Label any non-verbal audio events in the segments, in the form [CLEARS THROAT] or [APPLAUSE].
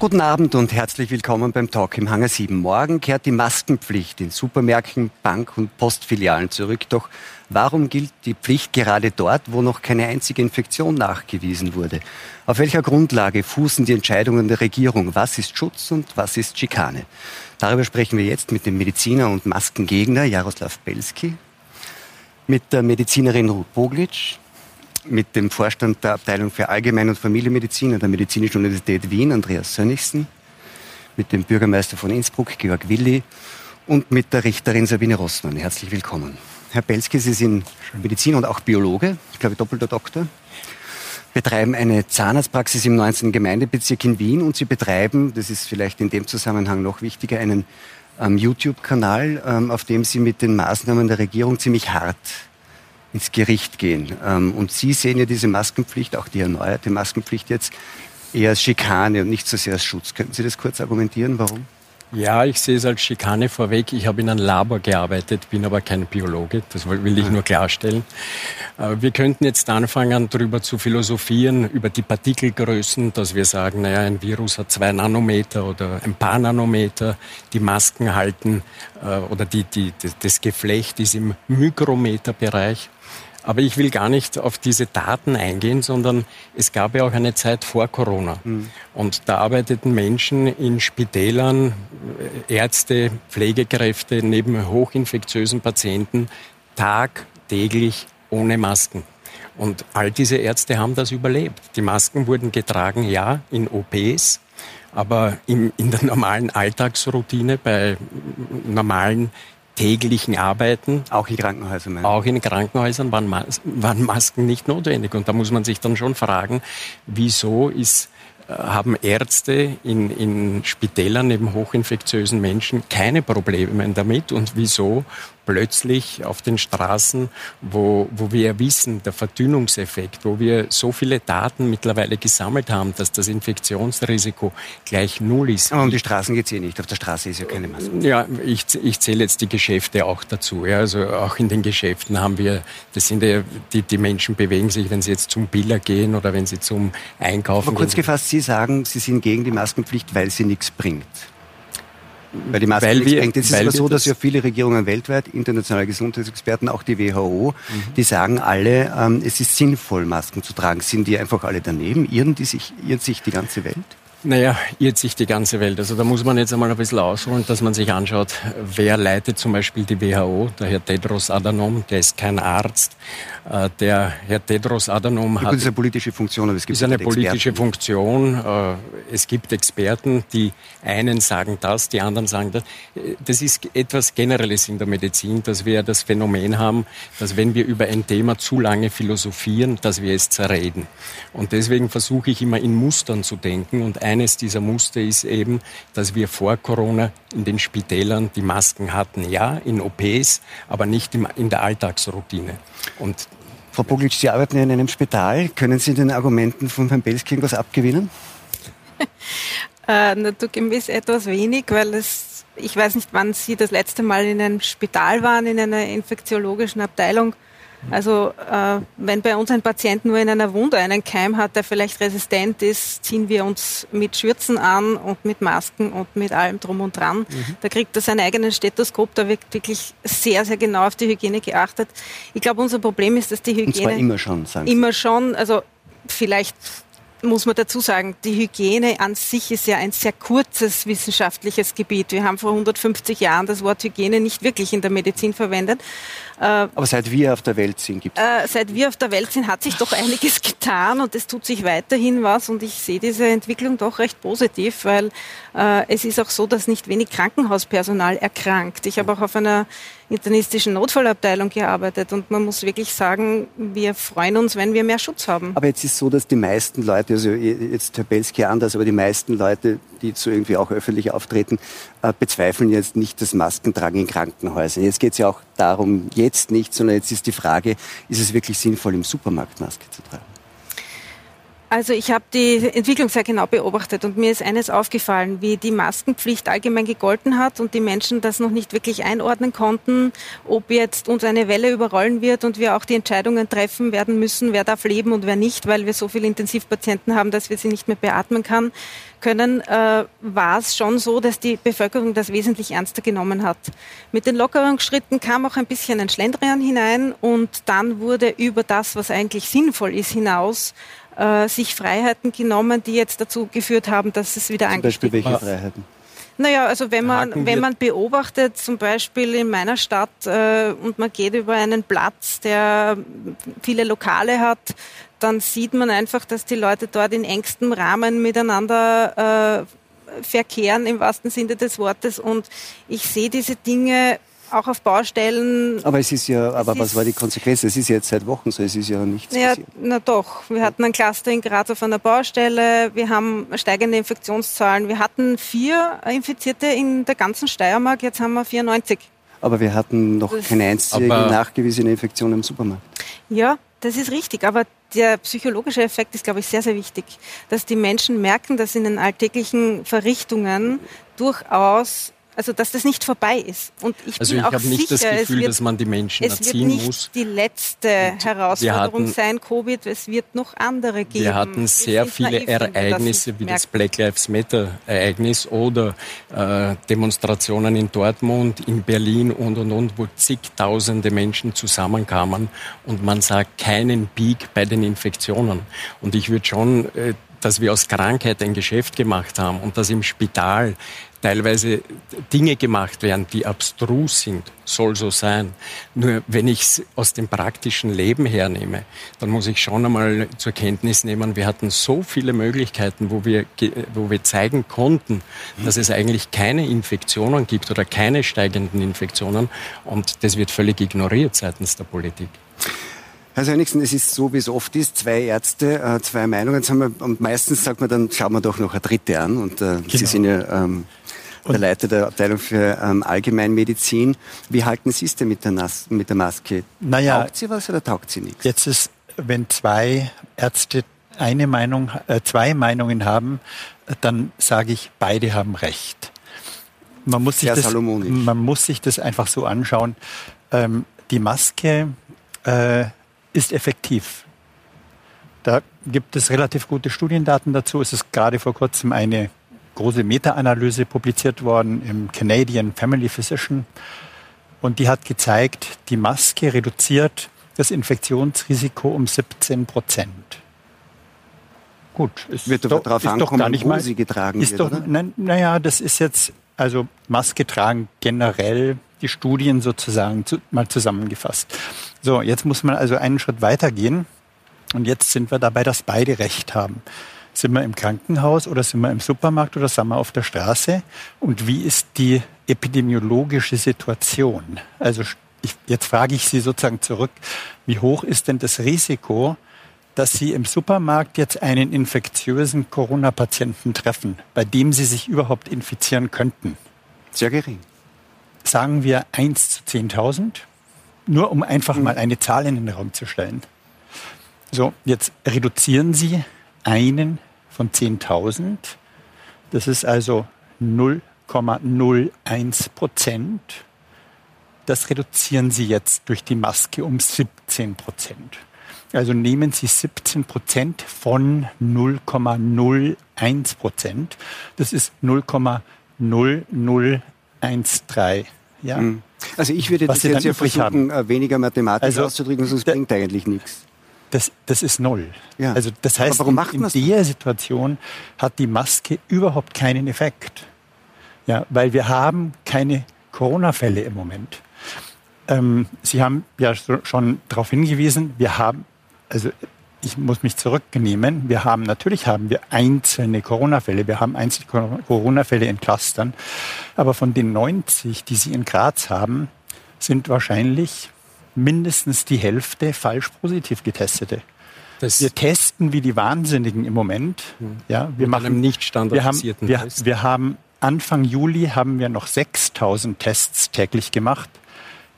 Guten Abend und herzlich willkommen beim Talk im Hangar 7. Morgen kehrt die Maskenpflicht in Supermärkten, Bank- und Postfilialen zurück. Doch warum gilt die Pflicht gerade dort, wo noch keine einzige Infektion nachgewiesen wurde? Auf welcher Grundlage fußen die Entscheidungen der Regierung? Was ist Schutz und was ist Schikane? Darüber sprechen wir jetzt mit dem Mediziner und Maskengegner Jaroslav Belski, mit der Medizinerin Ruth Boglitsch, mit dem Vorstand der Abteilung für Allgemein- und Familienmedizin an der Medizinischen Universität Wien, Andreas Sönnigsen, mit dem Bürgermeister von Innsbruck, Georg Willi, und mit der Richterin Sabine Rossmann. Herzlich willkommen. Herr Belski, Sie sind Mediziner und auch Biologe, ich glaube doppelter Doktor, betreiben eine Zahnarztpraxis im 19. Gemeindebezirk in Wien und Sie betreiben, das ist vielleicht in dem Zusammenhang noch wichtiger, einen ähm, YouTube-Kanal, ähm, auf dem Sie mit den Maßnahmen der Regierung ziemlich hart ins Gericht gehen. Ähm, und Sie sehen ja diese Maskenpflicht, auch die erneuerte Maskenpflicht jetzt, eher als Schikane und nicht so sehr als Schutz. Könnten Sie das kurz argumentieren, warum? Ja, ich sehe es als Schikane vorweg. Ich habe in einem Labor gearbeitet, bin aber kein Biologe, das will ich nur klarstellen. Äh, wir könnten jetzt anfangen, darüber zu philosophieren, über die Partikelgrößen, dass wir sagen, naja, ein Virus hat zwei Nanometer oder ein paar Nanometer, die Masken halten äh, oder die, die, das Geflecht ist im Mikrometerbereich. Aber ich will gar nicht auf diese Daten eingehen, sondern es gab ja auch eine Zeit vor Corona. Mhm. Und da arbeiteten Menschen in Spitälern, äh, Ärzte, Pflegekräfte neben hochinfektiösen Patienten tagtäglich ohne Masken. Und all diese Ärzte haben das überlebt. Die Masken wurden getragen, ja, in OPs, aber in, in der normalen Alltagsroutine bei normalen täglichen Arbeiten. Auch in Krankenhäusern? Auch in Krankenhäusern waren, Mas waren Masken nicht notwendig. Und da muss man sich dann schon fragen, wieso ist äh, haben Ärzte in, in Spitälern neben hochinfektiösen Menschen keine Probleme damit und wieso plötzlich auf den Straßen, wo, wo wir wissen, der Verdünnungseffekt, wo wir so viele Daten mittlerweile gesammelt haben, dass das Infektionsrisiko gleich null ist. Aber um die Straßen geht es eh nicht. Auf der Straße ist ja keine Maske. Ja, ich, ich zähle jetzt die Geschäfte auch dazu. Ja. Also auch in den Geschäften haben wir, das sind ja, die, die Menschen bewegen sich, wenn sie jetzt zum Biller gehen oder wenn sie zum Einkaufen Aber kurz gehen. gefasst, Sie sagen, Sie sind gegen die Maskenpflicht, weil sie nichts bringt. Weil die Maske Weil wir-. Es ist aber so, dass das- ja viele Regierungen weltweit, internationale Gesundheitsexperten, auch die WHO, Mhm. die sagen alle, ähm, es ist sinnvoll, Masken zu tragen. Sind die einfach alle daneben? Irren die sich, irrt sich die ganze Welt? Naja, irrt sich die ganze Welt. Also da muss man jetzt einmal ein bisschen ausholen, dass man sich anschaut, wer leitet zum Beispiel die WHO, der Herr Tedros Adhanom, der ist kein Arzt. Äh, Der Herr Tedros Adhanom hat das ist eine politische Funktion, aber es gibt ist eine Experten. politische Funktion. Äh, Es gibt Experten, die einen sagen das, die anderen sagen das. Äh, Das ist etwas Generelles in der Medizin, dass wir das Phänomen haben, dass wenn wir über ein Thema zu lange philosophieren, dass wir es zerreden. Und deswegen versuche ich immer in Mustern zu denken. Und eines dieser Muster ist eben, dass wir vor Corona in den Spitälern die Masken hatten. Ja, in OPs, aber nicht im- in der Alltagsroutine. Und Frau Boglitsch, Sie arbeiten ja in einem Spital. Können Sie den Argumenten von Herrn Belski irgendwas abgewinnen? [LAUGHS] Äh, naturgemäß etwas wenig, weil es, ich weiß nicht, wann Sie das letzte Mal in einem Spital waren, in einer infektiologischen Abteilung. Also äh, wenn bei uns ein Patient nur in einer Wunde einen Keim hat, der vielleicht resistent ist, ziehen wir uns mit Schürzen an und mit Masken und mit allem drum und dran. Da kriegt er sein eigenes Stethoskop, da wird wirklich sehr, sehr genau auf die Hygiene geachtet. Ich glaube, unser Problem ist, dass die Hygiene Und zwar immer schon, sagen Sie. Immer schon, also vielleicht muss man dazu sagen, die Hygiene an sich ist ja ein sehr kurzes wissenschaftliches Gebiet. Wir haben vor 150 Jahren das Wort Hygiene nicht wirklich in der Medizin verwendet. Aber seit wir auf der Welt sind, gibt es Äh, seit wir auf der Welt sind, hat sich doch einiges [LAUGHS] getan und es tut sich weiterhin was und ich sehe diese Entwicklung doch recht positiv, weil äh, es ist auch so, dass nicht wenig Krankenhauspersonal erkrankt. Ich habe auch auf einer internistischen Notfallabteilung gearbeitet und man muss wirklich sagen, wir freuen uns, wenn wir mehr Schutz haben. Aber jetzt ist so, dass die meisten Leute, also jetzt Herr Belski anders, aber die meisten Leute, die so irgendwie auch öffentlich auftreten, äh, bezweifeln jetzt nicht das Maskentragen in Krankenhäusern. Jetzt geht es ja auch darum, jetzt nicht, sondern jetzt ist die Frage, ist es wirklich sinnvoll, im Supermarkt Maske zu tragen? Also ich habe die Entwicklung sehr genau beobachtet und mir ist eines aufgefallen, wie die Maskenpflicht allgemein gegolten hat und die Menschen das noch nicht wirklich einordnen konnten, ob jetzt uns eine Welle überrollen wird und wir auch die Entscheidungen treffen werden müssen, wer darf leben und wer nicht, weil wir so viele Intensivpatienten haben, dass wir sie nicht mehr beatmen kann, können, äh, war es schon so, dass die Bevölkerung das wesentlich ernster genommen hat. Mit den Lockerungsschritten kam auch ein bisschen ein Schlendrian hinein und dann wurde über das, was eigentlich sinnvoll ist, hinaus äh, sich Freiheiten genommen, die jetzt dazu geführt haben, dass es wieder Zum Beispiel welche Freiheiten? Naja, also wenn man, wenn man beobachtet, zum Beispiel in meiner Stadt, äh, und man geht über einen Platz, der viele Lokale hat, dann sieht man einfach, dass die Leute dort in engstem Rahmen miteinander äh, verkehren, im wahrsten Sinne des Wortes. Und ich sehe diese Dinge auch auf Baustellen. Aber es ist ja, aber was war die Konsequenz? Es ist jetzt seit Wochen so, es ist ja nichts ja, passiert. Na doch, wir hatten ein Cluster in Graz auf einer Baustelle, wir haben steigende Infektionszahlen. Wir hatten vier Infizierte in der ganzen Steiermark, jetzt haben wir 94. Aber wir hatten noch das keine einzige nachgewiesene Infektion im Supermarkt. Ja, das ist richtig, aber der psychologische Effekt ist, glaube ich, sehr, sehr wichtig, dass die Menschen merken, dass in den alltäglichen Verrichtungen durchaus also dass das nicht vorbei ist. Und ich also bin ich auch habe nicht sicher, das Gefühl, wird, dass man die Menschen es erziehen wird nicht muss. die letzte Herausforderung hatten, sein, Covid. Es wird noch andere geben. Wir hatten sehr wir viele naiv, Ereignisse wie das Black Lives Matter Ereignis oder äh, Demonstrationen in Dortmund, in Berlin und und und, wo zigtausende Menschen zusammenkamen und man sah keinen Peak bei den Infektionen. Und ich würde schon äh, dass wir aus Krankheit ein Geschäft gemacht haben und dass im Spital teilweise Dinge gemacht werden, die abstrus sind, soll so sein. Nur wenn ich es aus dem praktischen Leben hernehme, dann muss ich schon einmal zur Kenntnis nehmen, wir hatten so viele Möglichkeiten, wo wir, wo wir zeigen konnten, dass es eigentlich keine Infektionen gibt oder keine steigenden Infektionen und das wird völlig ignoriert seitens der Politik. Herr Sönigsen, es ist so, wie es oft ist, zwei Ärzte, äh, zwei Meinungen. Wir, und meistens sagt man dann, schauen wir doch noch eine dritte an. Und äh, genau. Sie sind ja ähm, der Leiter der Abteilung für ähm, Allgemeinmedizin. Wie halten Sie es denn mit der, Nas mit der Maske? Naja, taugt sie was oder taugt sie nichts? Jetzt ist, wenn zwei Ärzte eine Meinung, äh, zwei Meinungen haben, dann sage ich, beide haben recht. Man muss, sich das, man muss sich das einfach so anschauen. Ähm, die Maske äh, ist effektiv. Da gibt es relativ gute Studiendaten dazu. Es ist gerade vor kurzem eine große Meta-Analyse publiziert worden im Canadian Family Physician. Und die hat gezeigt, die Maske reduziert das Infektionsrisiko um 17 Prozent. Gut, es wird doch, darauf ankommen, gar nicht wo mal, sie getragen ist wird, doch, oder? Naja, das ist jetzt, also Maske tragen generell die Studien sozusagen zu, mal zusammengefasst. So, jetzt muss man also einen Schritt weitergehen. Und jetzt sind wir dabei, dass beide Recht haben. Sind wir im Krankenhaus oder sind wir im Supermarkt oder sind wir auf der Straße? Und wie ist die epidemiologische Situation? Also ich, jetzt frage ich Sie sozusagen zurück, wie hoch ist denn das Risiko, dass Sie im Supermarkt jetzt einen infektiösen Corona-Patienten treffen, bei dem Sie sich überhaupt infizieren könnten? Sehr gering sagen wir 1 zu 10.000, nur um einfach mhm. mal eine Zahl in den Raum zu stellen. So, jetzt reduzieren Sie einen von 10.000. Das ist also 0,01 Prozent. Das reduzieren Sie jetzt durch die Maske um 17 Prozent. Also nehmen Sie 17 Prozent von 0,01 Prozent. Das ist 0,0013. Ja. Mhm. Also ich würde das jetzt ja versuchen, haben. Äh, weniger mathematisch also, auszudrücken, sonst bringt eigentlich nichts. Das, das ist null. Ja. Also das heißt, in, in der Situation hat die Maske überhaupt keinen Effekt. Ja, weil wir haben keine Corona-Fälle im Moment. Ähm, Sie haben ja schon darauf hingewiesen, wir haben, also ich muss mich zurücknehmen. Wir haben, natürlich haben wir einzelne Corona-Fälle. Wir haben einzelne Corona-Fälle in Clustern. Aber von den 90, die Sie in Graz haben, sind wahrscheinlich mindestens die Hälfte falsch positiv getestete. Das wir testen wie die Wahnsinnigen im Moment. Hm. Ja, wir machen nicht standardisierten wir haben, wir, wir haben Anfang Juli haben wir noch 6000 Tests täglich gemacht.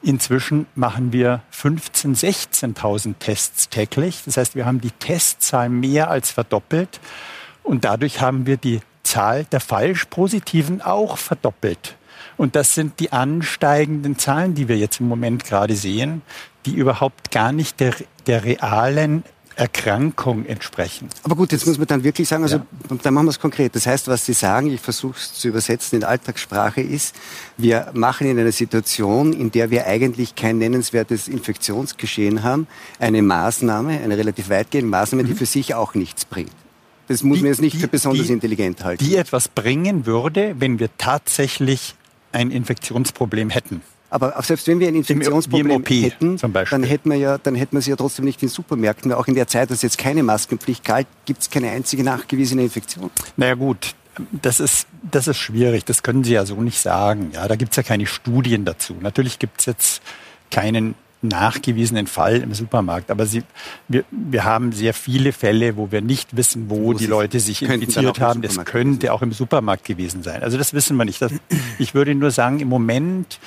Inzwischen machen wir 15.000, 16.000 Tests täglich. Das heißt, wir haben die Testzahl mehr als verdoppelt und dadurch haben wir die Zahl der falsch Positiven auch verdoppelt. Und das sind die ansteigenden Zahlen, die wir jetzt im Moment gerade sehen, die überhaupt gar nicht der, der realen Erkrankung entsprechen. Aber gut, jetzt muss man dann wirklich sagen, also ja. dann machen wir es konkret. Das heißt, was Sie sagen, ich versuche es zu übersetzen in Alltagssprache, ist, wir machen in einer Situation, in der wir eigentlich kein nennenswertes Infektionsgeschehen haben, eine Maßnahme, eine relativ weitgehende Maßnahme, die mhm. für sich auch nichts bringt. Das muss die, man jetzt nicht die, für besonders die, intelligent halten. Die etwas bringen würde, wenn wir tatsächlich ein Infektionsproblem hätten. Aber selbst wenn wir ein Infektionsproblem hätten, dann hätten wir ja, dann hätten wir sie ja trotzdem nicht in Supermärkten, weil auch in der Zeit, dass jetzt keine Maskenpflicht galt, gibt es keine einzige nachgewiesene Infektion. Naja gut, das ist, das ist schwierig. Das können Sie ja so nicht sagen. Ja, da gibt es ja keine Studien dazu. Natürlich gibt es jetzt keinen nachgewiesenen Fall im Supermarkt. Aber sie, wir, wir haben sehr viele Fälle, wo wir nicht wissen, wo, wo die Leute sich infiziert haben. Das könnte auch im Supermarkt gewesen sein. Also das wissen wir nicht. Das, [CLEARS THROAT] ich würde nur sagen, im Moment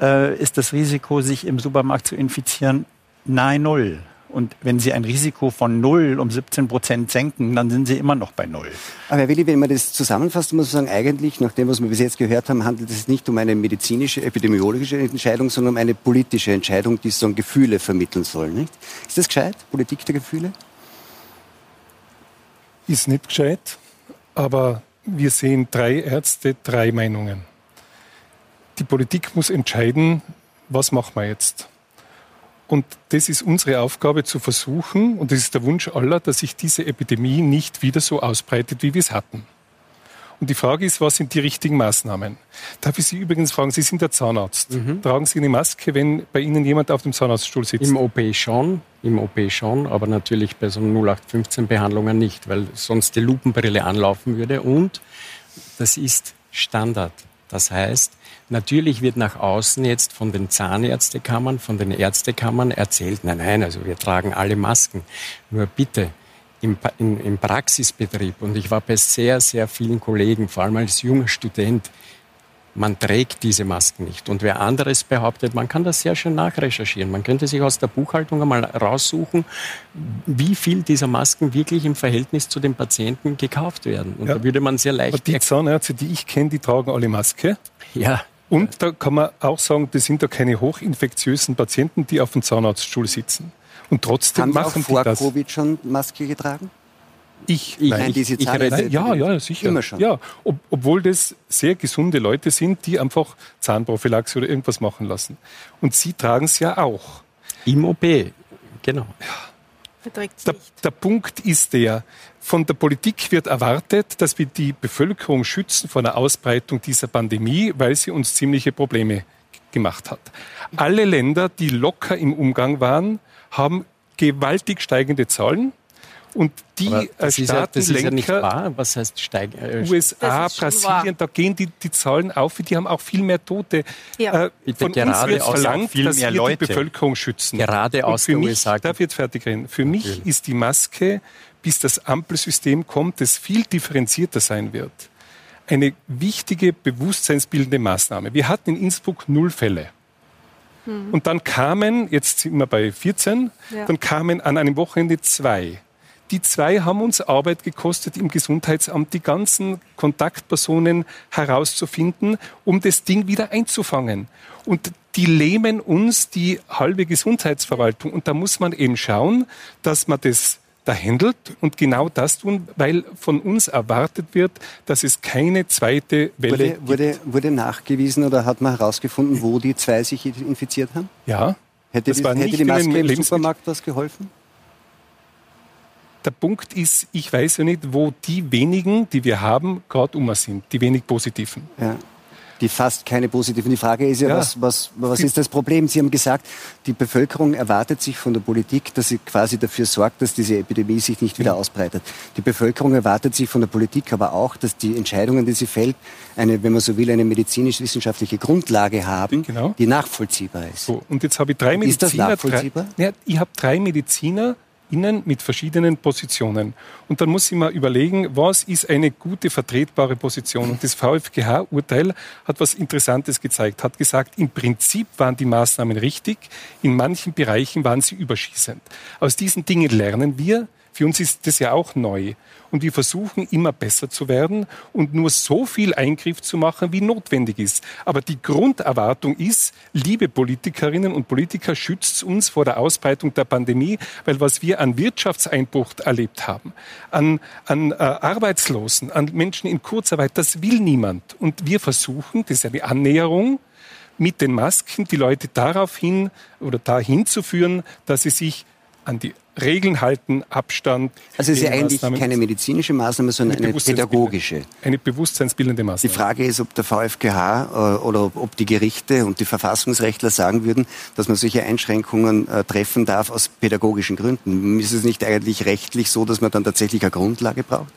äh, ist das Risiko, sich im Supermarkt zu infizieren, nahe Null. Und wenn Sie ein Risiko von null um 17 Prozent senken, dann sind Sie immer noch bei null. Aber Herr Willi, wenn man das zusammenfasst, muss man sagen, eigentlich, nach dem, was wir bis jetzt gehört haben, handelt es nicht um eine medizinische, epidemiologische Entscheidung, sondern um eine politische Entscheidung, die so Gefühle vermitteln soll. Nicht? Ist das gescheit? Politik der Gefühle? Ist nicht gescheit, aber wir sehen drei Ärzte, drei Meinungen die Politik muss entscheiden, was machen wir jetzt. Und das ist unsere Aufgabe zu versuchen, und das ist der Wunsch aller, dass sich diese Epidemie nicht wieder so ausbreitet, wie wir es hatten. Und die Frage ist, was sind die richtigen Maßnahmen? Darf ich Sie übrigens fragen, Sie sind der Zahnarzt. Mhm. Tragen Sie eine Maske, wenn bei Ihnen jemand auf dem Zahnarztstuhl sitzt? Im OP schon, im OP schon, aber natürlich bei so 0815-Behandlungen nicht, weil sonst die Lupenbrille anlaufen würde. Und das ist Standard. Das heißt, natürlich wird nach außen jetzt von den Zahnärztekammern, von den Ärztekammern erzählt, nein, nein, also wir tragen alle Masken. Nur bitte, im, im, im Praxisbetrieb, und ich war bei sehr, sehr vielen Kollegen, vor allem als junger Student, man trägt diese Masken nicht. Und wer anderes behauptet, man kann das sehr schön nachrecherchieren. Man könnte sich aus der Buchhaltung einmal raussuchen, wie viel dieser Masken wirklich im Verhältnis zu den Patienten gekauft werden. Und ja. da würde man sehr leicht. Aber die Zahnärzte, die ich kenne, die tragen alle Maske. Ja. Und da kann man auch sagen, das sind da keine hochinfektiösen Patienten, die auf dem Zahnarztstuhl sitzen. Und trotzdem Haben machen Sie auch vor die das. Covid schon Maske getragen? Ich, ich, Nein, diese ich, ich ja, ja, sicher. Immer schon. Ja, ob, obwohl das sehr gesunde Leute sind, die einfach Zahnprophylaxe oder irgendwas machen lassen. Und sie tragen es ja auch. Im OP, genau. Ja. Der, der Punkt ist der, von der Politik wird erwartet, dass wir die Bevölkerung schützen vor der Ausbreitung dieser Pandemie, weil sie uns ziemliche Probleme gemacht hat. Alle Länder, die locker im Umgang waren, haben gewaltig steigende Zahlen. Und die das Staatenlenker, ja, das ist ja nicht wahr. Was heißt steigen? Äh, USA, Brasilien, da gehen die, die Zahlen auf, die haben auch viel mehr Tote. Ja. Äh, Bitte von gerade uns wird verlangt, dass wir Leute. die Bevölkerung schützen. Gerade aus für mich, USA. Darf ich jetzt fertig reden? Für Natürlich. mich ist die Maske, bis das Ampelsystem kommt, das viel differenzierter sein wird, eine wichtige bewusstseinsbildende Maßnahme. Wir hatten in Innsbruck null Fälle. Hm. Und dann kamen, jetzt sind wir bei 14, ja. dann kamen an einem Wochenende zwei. Die zwei haben uns Arbeit gekostet im Gesundheitsamt, die ganzen Kontaktpersonen herauszufinden, um das Ding wieder einzufangen. Und die lähmen uns die halbe Gesundheitsverwaltung. Und da muss man eben schauen, dass man das da handelt und genau das tun, weil von uns erwartet wird, dass es keine zweite Welle wurde, gibt. Wurde, nachgewiesen oder hat man herausgefunden, wo die zwei sich infiziert haben? Ja. Hätte, die, hätte die Maske im Supermarkt was geholfen? Der Punkt ist, ich weiß ja nicht, wo die wenigen, die wir haben, gerade um sind, die wenig positiven. Ja. Die fast keine positiven. Die Frage ist ja, ja. was, was, was ist das Problem? Sie haben gesagt, die Bevölkerung erwartet sich von der Politik, dass sie quasi dafür sorgt, dass diese Epidemie sich nicht wieder ausbreitet. Die Bevölkerung erwartet sich von der Politik aber auch, dass die Entscheidungen, die sie fällt, eine, wenn man so will, eine medizinisch-wissenschaftliche Grundlage haben, genau. die nachvollziehbar ist. So, und jetzt habe ich drei Mediziner. Ist das nachvollziehbar? Drei, ja, ich habe drei Mediziner, innen mit verschiedenen Positionen. Und dann muss ich mal überlegen, was ist eine gute, vertretbare Position. Und das VfGH-Urteil hat was Interessantes gezeigt, hat gesagt, im Prinzip waren die Maßnahmen richtig, in manchen Bereichen waren sie überschießend. Aus diesen Dingen lernen wir, für uns ist das ja auch neu. Und wir versuchen immer besser zu werden und nur so viel Eingriff zu machen, wie notwendig ist. Aber die Grunderwartung ist, liebe Politikerinnen und Politiker, schützt uns vor der Ausbreitung der Pandemie, weil was wir an Wirtschaftseinbruch erlebt haben, an, an äh, Arbeitslosen, an Menschen in Kurzarbeit, das will niemand. Und wir versuchen, das ist eine Annäherung, mit den Masken die Leute darauf hin oder dahin zu führen, dass sie sich an die Regeln halten, Abstand. Also es ist ja eigentlich keine medizinische Maßnahme, sondern eine, eine pädagogische. Eine bewusstseinsbildende Maßnahme. Die Frage ist, ob der VfGH äh, oder ob die Gerichte und die Verfassungsrechtler sagen würden, dass man solche Einschränkungen äh, treffen darf aus pädagogischen Gründen. Ist es nicht eigentlich rechtlich so, dass man dann tatsächlich eine Grundlage braucht?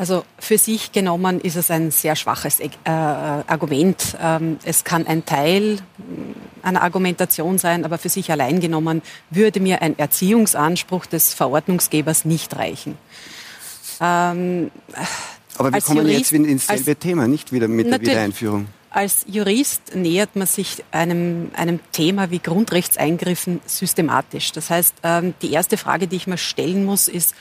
Also für sich genommen ist es ein sehr schwaches äh, Argument. Ähm, es kann ein Teil einer Argumentation sein, aber für sich allein genommen würde mir ein Erziehungsanspruch des Verordnungsgebers nicht reichen. Ähm, aber wir kommen Jurist, jetzt ins selbe Thema, nicht wieder mit der Wiedereinführung. Als Jurist nähert man sich einem, einem Thema wie Grundrechtseingriffen systematisch. Das heißt, ähm, die erste Frage, die ich mir stellen muss, ist,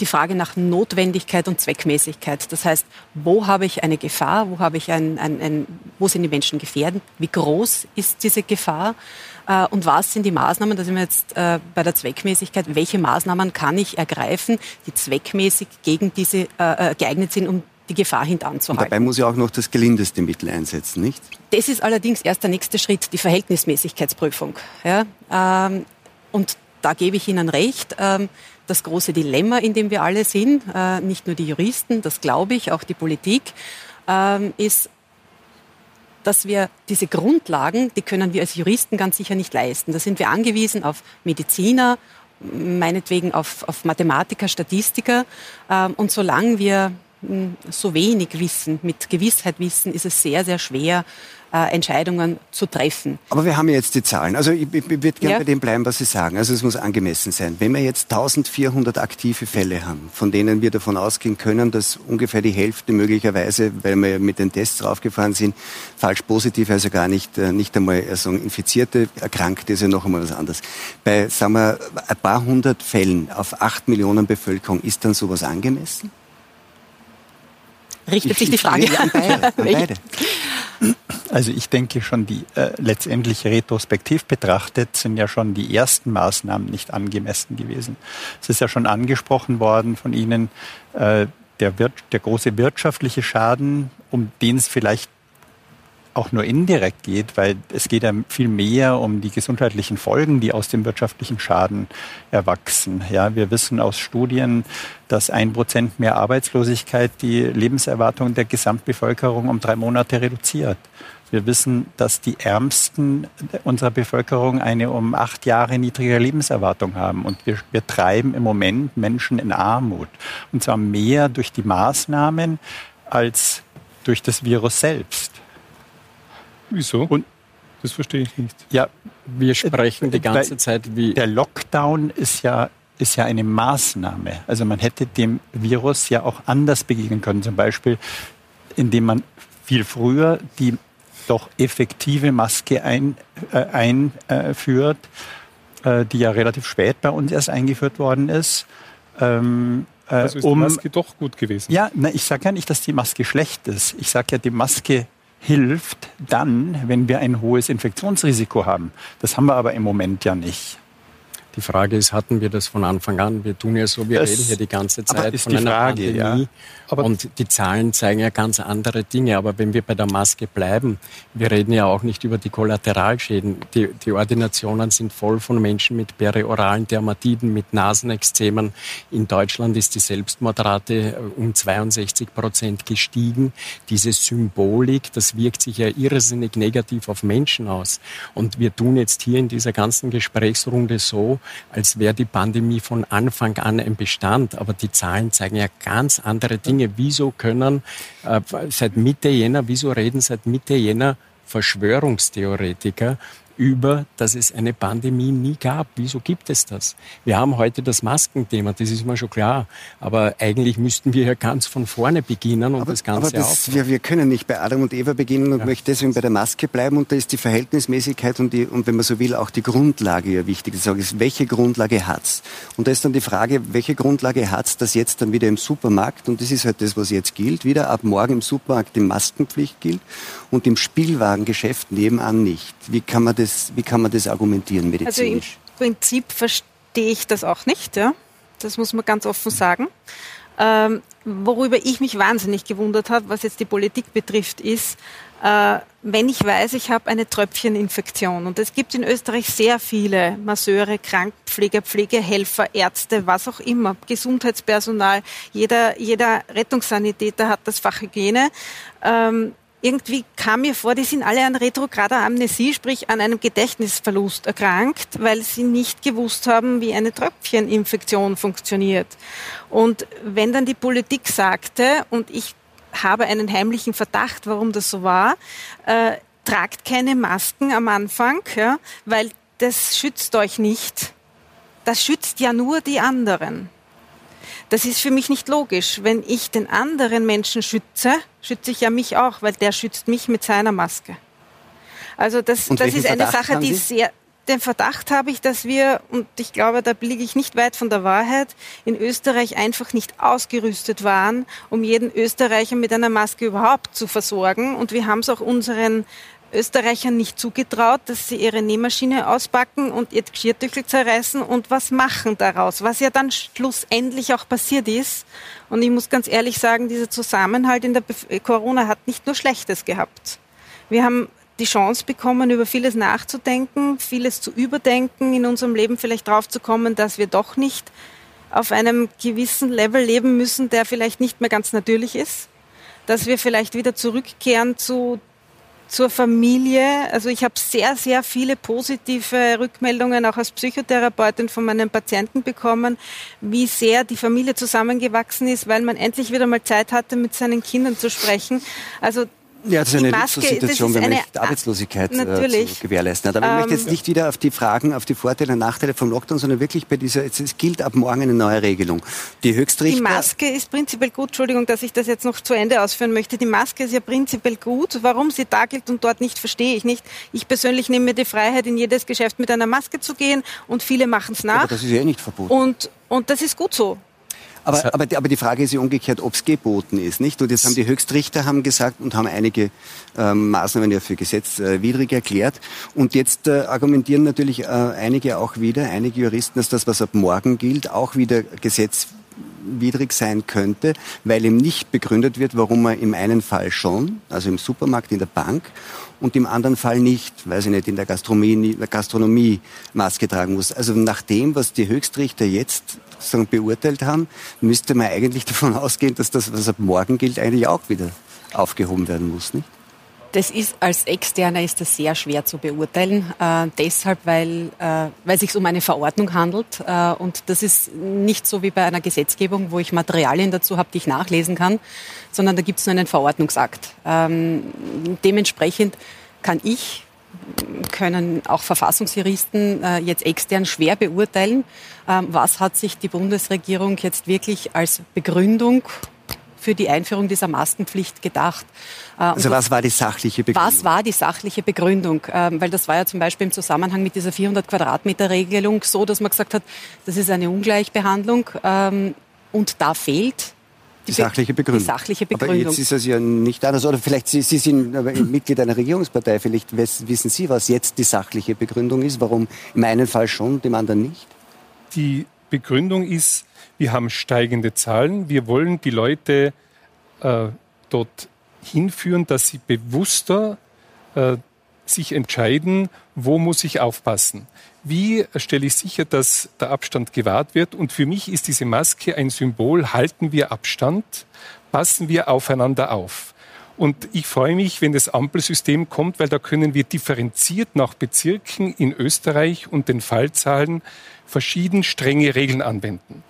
die Frage nach Notwendigkeit und Zweckmäßigkeit. Das heißt, wo habe ich eine Gefahr, wo habe ich ein, ein, ein wo sind die Menschen gefährdet, wie groß ist diese Gefahr äh, und was sind die Maßnahmen, da sind wir jetzt äh, bei der Zweckmäßigkeit, welche Maßnahmen kann ich ergreifen, die zweckmäßig gegen diese äh, äh geeignet sind, um die Gefahr hintanzuhalten. Und dabei muss ich auch noch das gelindeste Mittel einsetzen, nicht? Das ist allerdings erst der nächste Schritt, die Verhältnismäßigkeitsprüfung. Ja? Ähm, und da gebe ich Ihnen recht. Ähm, das große Dilemma, in dem wir alle sind, äh, nicht nur die Juristen, das glaube ich, auch die Politik, ähm, ist, dass wir diese Grundlagen, die können wir als Juristen ganz sicher nicht leisten. Da sind wir angewiesen auf Mediziner, meinetwegen auf, auf Mathematiker, Statistiker. Ähm, und solange wir hm, so wenig wissen, mit Gewissheit wissen, ist es sehr, sehr schwer, äh, Entscheidungen zu treffen. Aber wir haben ja jetzt die Zahlen. Also ich, ich, ich würde gerne ja. bei dem bleiben, was Sie sagen. Also es muss angemessen sein. Wenn wir jetzt 1400 aktive Fälle haben, von denen wir davon ausgehen können, dass ungefähr die Hälfte möglicherweise, weil wir mit den Tests draufgefahren sind, falsch positiv, also gar nicht, äh, nicht einmal also Infizierte, Erkrankte ist ja noch einmal was anderes. Bei, sagen wir, ein paar hundert Fällen auf acht Millionen Bevölkerung, ist dann sowas angemessen? Richtet ich, sich die Frage an beide. An beide. Also ich denke schon, die äh, letztendlich retrospektiv betrachtet sind ja schon die ersten Maßnahmen nicht angemessen gewesen. Es ist ja schon angesprochen worden von Ihnen, äh, der, der große wirtschaftliche Schaden, um den es vielleicht auch nur indirekt geht, weil es geht ja viel mehr um die gesundheitlichen Folgen, die aus dem wirtschaftlichen Schaden erwachsen. Ja, wir wissen aus Studien, dass ein Prozent mehr Arbeitslosigkeit die Lebenserwartung der Gesamtbevölkerung um drei Monate reduziert. Wir wissen, dass die Ärmsten unserer Bevölkerung eine um acht Jahre niedrigere Lebenserwartung haben. Und wir, wir treiben im Moment Menschen in Armut. Und zwar mehr durch die Maßnahmen als durch das Virus selbst. Wieso? Und das verstehe ich nicht. Ja, wir sprechen die ganze Zeit wie. Der Lockdown ist ja, ist ja eine Maßnahme. Also man hätte dem Virus ja auch anders begegnen können. Zum Beispiel, indem man viel früher die doch effektive Maske ein, äh, einführt, äh, die ja relativ spät bei uns erst eingeführt worden ist. Ähm, äh, also ist um, die Maske doch gut gewesen? Ja, na, ich sage ja nicht, dass die Maske schlecht ist. Ich sage ja, die Maske hilft dann, wenn wir ein hohes Infektionsrisiko haben. Das haben wir aber im Moment ja nicht. Die Frage ist, hatten wir das von Anfang an? Wir tun ja so, wir das reden hier die ganze Zeit von einer Frage, Pandemie. Ja. Aber und die Zahlen zeigen ja ganz andere Dinge. Aber wenn wir bei der Maske bleiben, wir reden ja auch nicht über die Kollateralschäden. Die, die Ordinationen sind voll von Menschen mit perioralen Dermatiden, mit Nasenexzemen. In Deutschland ist die Selbstmordrate äh, um 62 Prozent gestiegen. Diese Symbolik, das wirkt sich ja irrsinnig negativ auf Menschen aus. Und wir tun jetzt hier in dieser ganzen Gesprächsrunde so, als wäre die Pandemie von Anfang an ein Bestand. Aber die Zahlen zeigen ja ganz andere Dinge. Wieso können äh, seit Mitte Jänner, wieso reden seit Mitte Jänner Verschwörungstheoretiker über, dass es eine Pandemie nie gab. Wieso gibt es das? Wir haben heute das Maskenthema, das ist mir schon klar. Aber eigentlich müssten wir ja ganz von vorne beginnen und aber, das Ganze aber das, wir, wir, können nicht bei Adam und Eva beginnen und ja. möchte deswegen bei der Maske bleiben. Und da ist die Verhältnismäßigkeit und, die, und wenn man so will, auch die Grundlage ja wichtig. Die Frage ist, welche Grundlage hat's? Und da ist dann die Frage, welche Grundlage hat's, dass jetzt dann wieder im Supermarkt, und das ist halt das, was jetzt gilt, wieder ab morgen im Supermarkt die Maskenpflicht gilt und im Spielwarengeschäft nebenan nicht. Wie kann man das, wie kann man das argumentieren medizinisch? Also im Prinzip verstehe ich das auch nicht, ja. Das muss man ganz offen sagen. Ähm, worüber ich mich wahnsinnig gewundert habe, was jetzt die Politik betrifft, ist, äh, wenn ich weiß, ich habe eine Tröpfcheninfektion und es gibt in Österreich sehr viele Masseure, Krankenpfleger, Pflegehelfer, Ärzte, was auch immer, Gesundheitspersonal, jeder, jeder Rettungssanitäter hat das Fach Hygiene. Ähm, irgendwie kam mir vor, die sind alle an retrograder Amnesie, sprich an einem Gedächtnisverlust erkrankt, weil sie nicht gewusst haben, wie eine Tröpfcheninfektion funktioniert. Und wenn dann die Politik sagte, und ich habe einen heimlichen Verdacht, warum das so war, äh, tragt keine Masken am Anfang, ja, weil das schützt euch nicht. Das schützt ja nur die anderen. Das ist für mich nicht logisch. Wenn ich den anderen Menschen schütze, schütze ich ja mich auch, weil der schützt mich mit seiner Maske. Also das, das ist eine Sache, die sehr, den Verdacht habe ich, dass wir, und ich glaube, da liege ich nicht weit von der Wahrheit, in Österreich einfach nicht ausgerüstet waren, um jeden Österreicher mit einer Maske überhaupt zu versorgen. Und wir haben es auch unseren Österreichern nicht zugetraut, dass sie ihre Nähmaschine auspacken und ihr Geschirrtüchel zerreißen und was machen daraus, was ja dann schlussendlich auch passiert ist. Und ich muss ganz ehrlich sagen, dieser Zusammenhalt in der Be Corona hat nicht nur Schlechtes gehabt. Wir haben die Chance bekommen, über vieles nachzudenken, vieles zu überdenken, in unserem Leben vielleicht draufzukommen, dass wir doch nicht auf einem gewissen Level leben müssen, der vielleicht nicht mehr ganz natürlich ist, dass wir vielleicht wieder zurückkehren zu zur Familie. Also ich habe sehr, sehr viele positive Rückmeldungen auch als Psychotherapeutin von meinen Patienten bekommen, wie sehr die Familie zusammengewachsen ist, weil man endlich wieder mal Zeit hatte, mit seinen Kindern zu sprechen. Also ja, das ist eine Maske, Situation, wenn man nicht Arbeitslosigkeit äh, zu gewährleisten hat. Aber ähm, ich möchte jetzt ähm, nicht wieder auf die Fragen, auf die Vorteile und Nachteile vom Lockdown, sondern wirklich bei dieser, es gilt ab morgen eine neue Regelung. Die Höchstrichter... Die Maske ist prinzipiell gut, Entschuldigung, dass ich das jetzt noch zu Ende ausführen möchte. Die Maske ist ja prinzipiell gut. Warum sie da gilt und dort nicht, verstehe ich nicht. Ich persönlich nehme mir die Freiheit, in jedes Geschäft mit einer Maske zu gehen und viele machen es nach. Aber das ist ja eh nicht verboten. Und, und das ist gut so. Aber, aber, aber die Frage ist ja umgekehrt, ob es geboten ist, nicht? Und jetzt haben die Höchstrichter haben gesagt und haben einige ähm, Maßnahmen ja für gesetzwidrig äh, erklärt. Und jetzt äh, argumentieren natürlich äh, einige auch wieder, einige Juristen, dass das, was ab morgen gilt, auch wieder gesetzwidrig sein könnte, weil ihm nicht begründet wird, warum er im einen Fall schon, also im Supermarkt, in der Bank, und im anderen Fall nicht, weil sie nicht in der Gastronomie, Gastronomie Maske tragen muss. Also nach dem, was die Höchstrichter jetzt sozusagen beurteilt haben, müsste man eigentlich [LAUGHS] davon ausgehen, dass das, was ab morgen gilt, eigentlich auch wieder aufgehoben werden muss. Nicht? Das ist als Externer ist das sehr schwer zu beurteilen, äh, deshalb, weil, äh, weil es sich um eine Verordnung handelt äh, und das ist nicht so wie bei einer Gesetzgebung, wo ich Materialien dazu habe, die ich nachlesen kann, sondern da gibt es nur einen Verordnungsakt. Ähm, dementsprechend kann ich können auch Verfassungsjuristen äh, jetzt extern schwer beurteilen, ähm, was hat sich die Bundesregierung jetzt wirklich als Begründung für die Einführung dieser Maskenpflicht gedacht. Äh, also was war die sachliche Begründung? Was war die sachliche Begründung? Ähm, weil das war ja zum Beispiel im Zusammenhang mit dieser 400 Quadratmeter Regelung so, dass man gesagt hat, das ist eine Ungleichbehandlung ähm, und da fehlt die, sachliche Begründung. Die sachliche Begründung. Aber jetzt ist es ja nicht anders. Oder vielleicht Sie, Sie sind Mitglied einer Regierungspartei. Vielleicht wissen Sie, was jetzt die sachliche Begründung ist. Warum im einen Fall schon, dem anderen nicht? Die Begründung ist, wir haben steigende Zahlen. Wir wollen die Leute äh, dort hinführen, dass sie bewusster äh, sich entscheiden, wo muss ich aufpassen wie stelle ich sicher, dass der Abstand gewahrt wird. Und für mich ist diese Maske ein Symbol, halten wir Abstand, passen wir aufeinander auf. Und ich freue mich, wenn das Ampelsystem kommt, weil da können wir differenziert nach Bezirken in Österreich und den Fallzahlen verschieden strenge Regeln anwenden.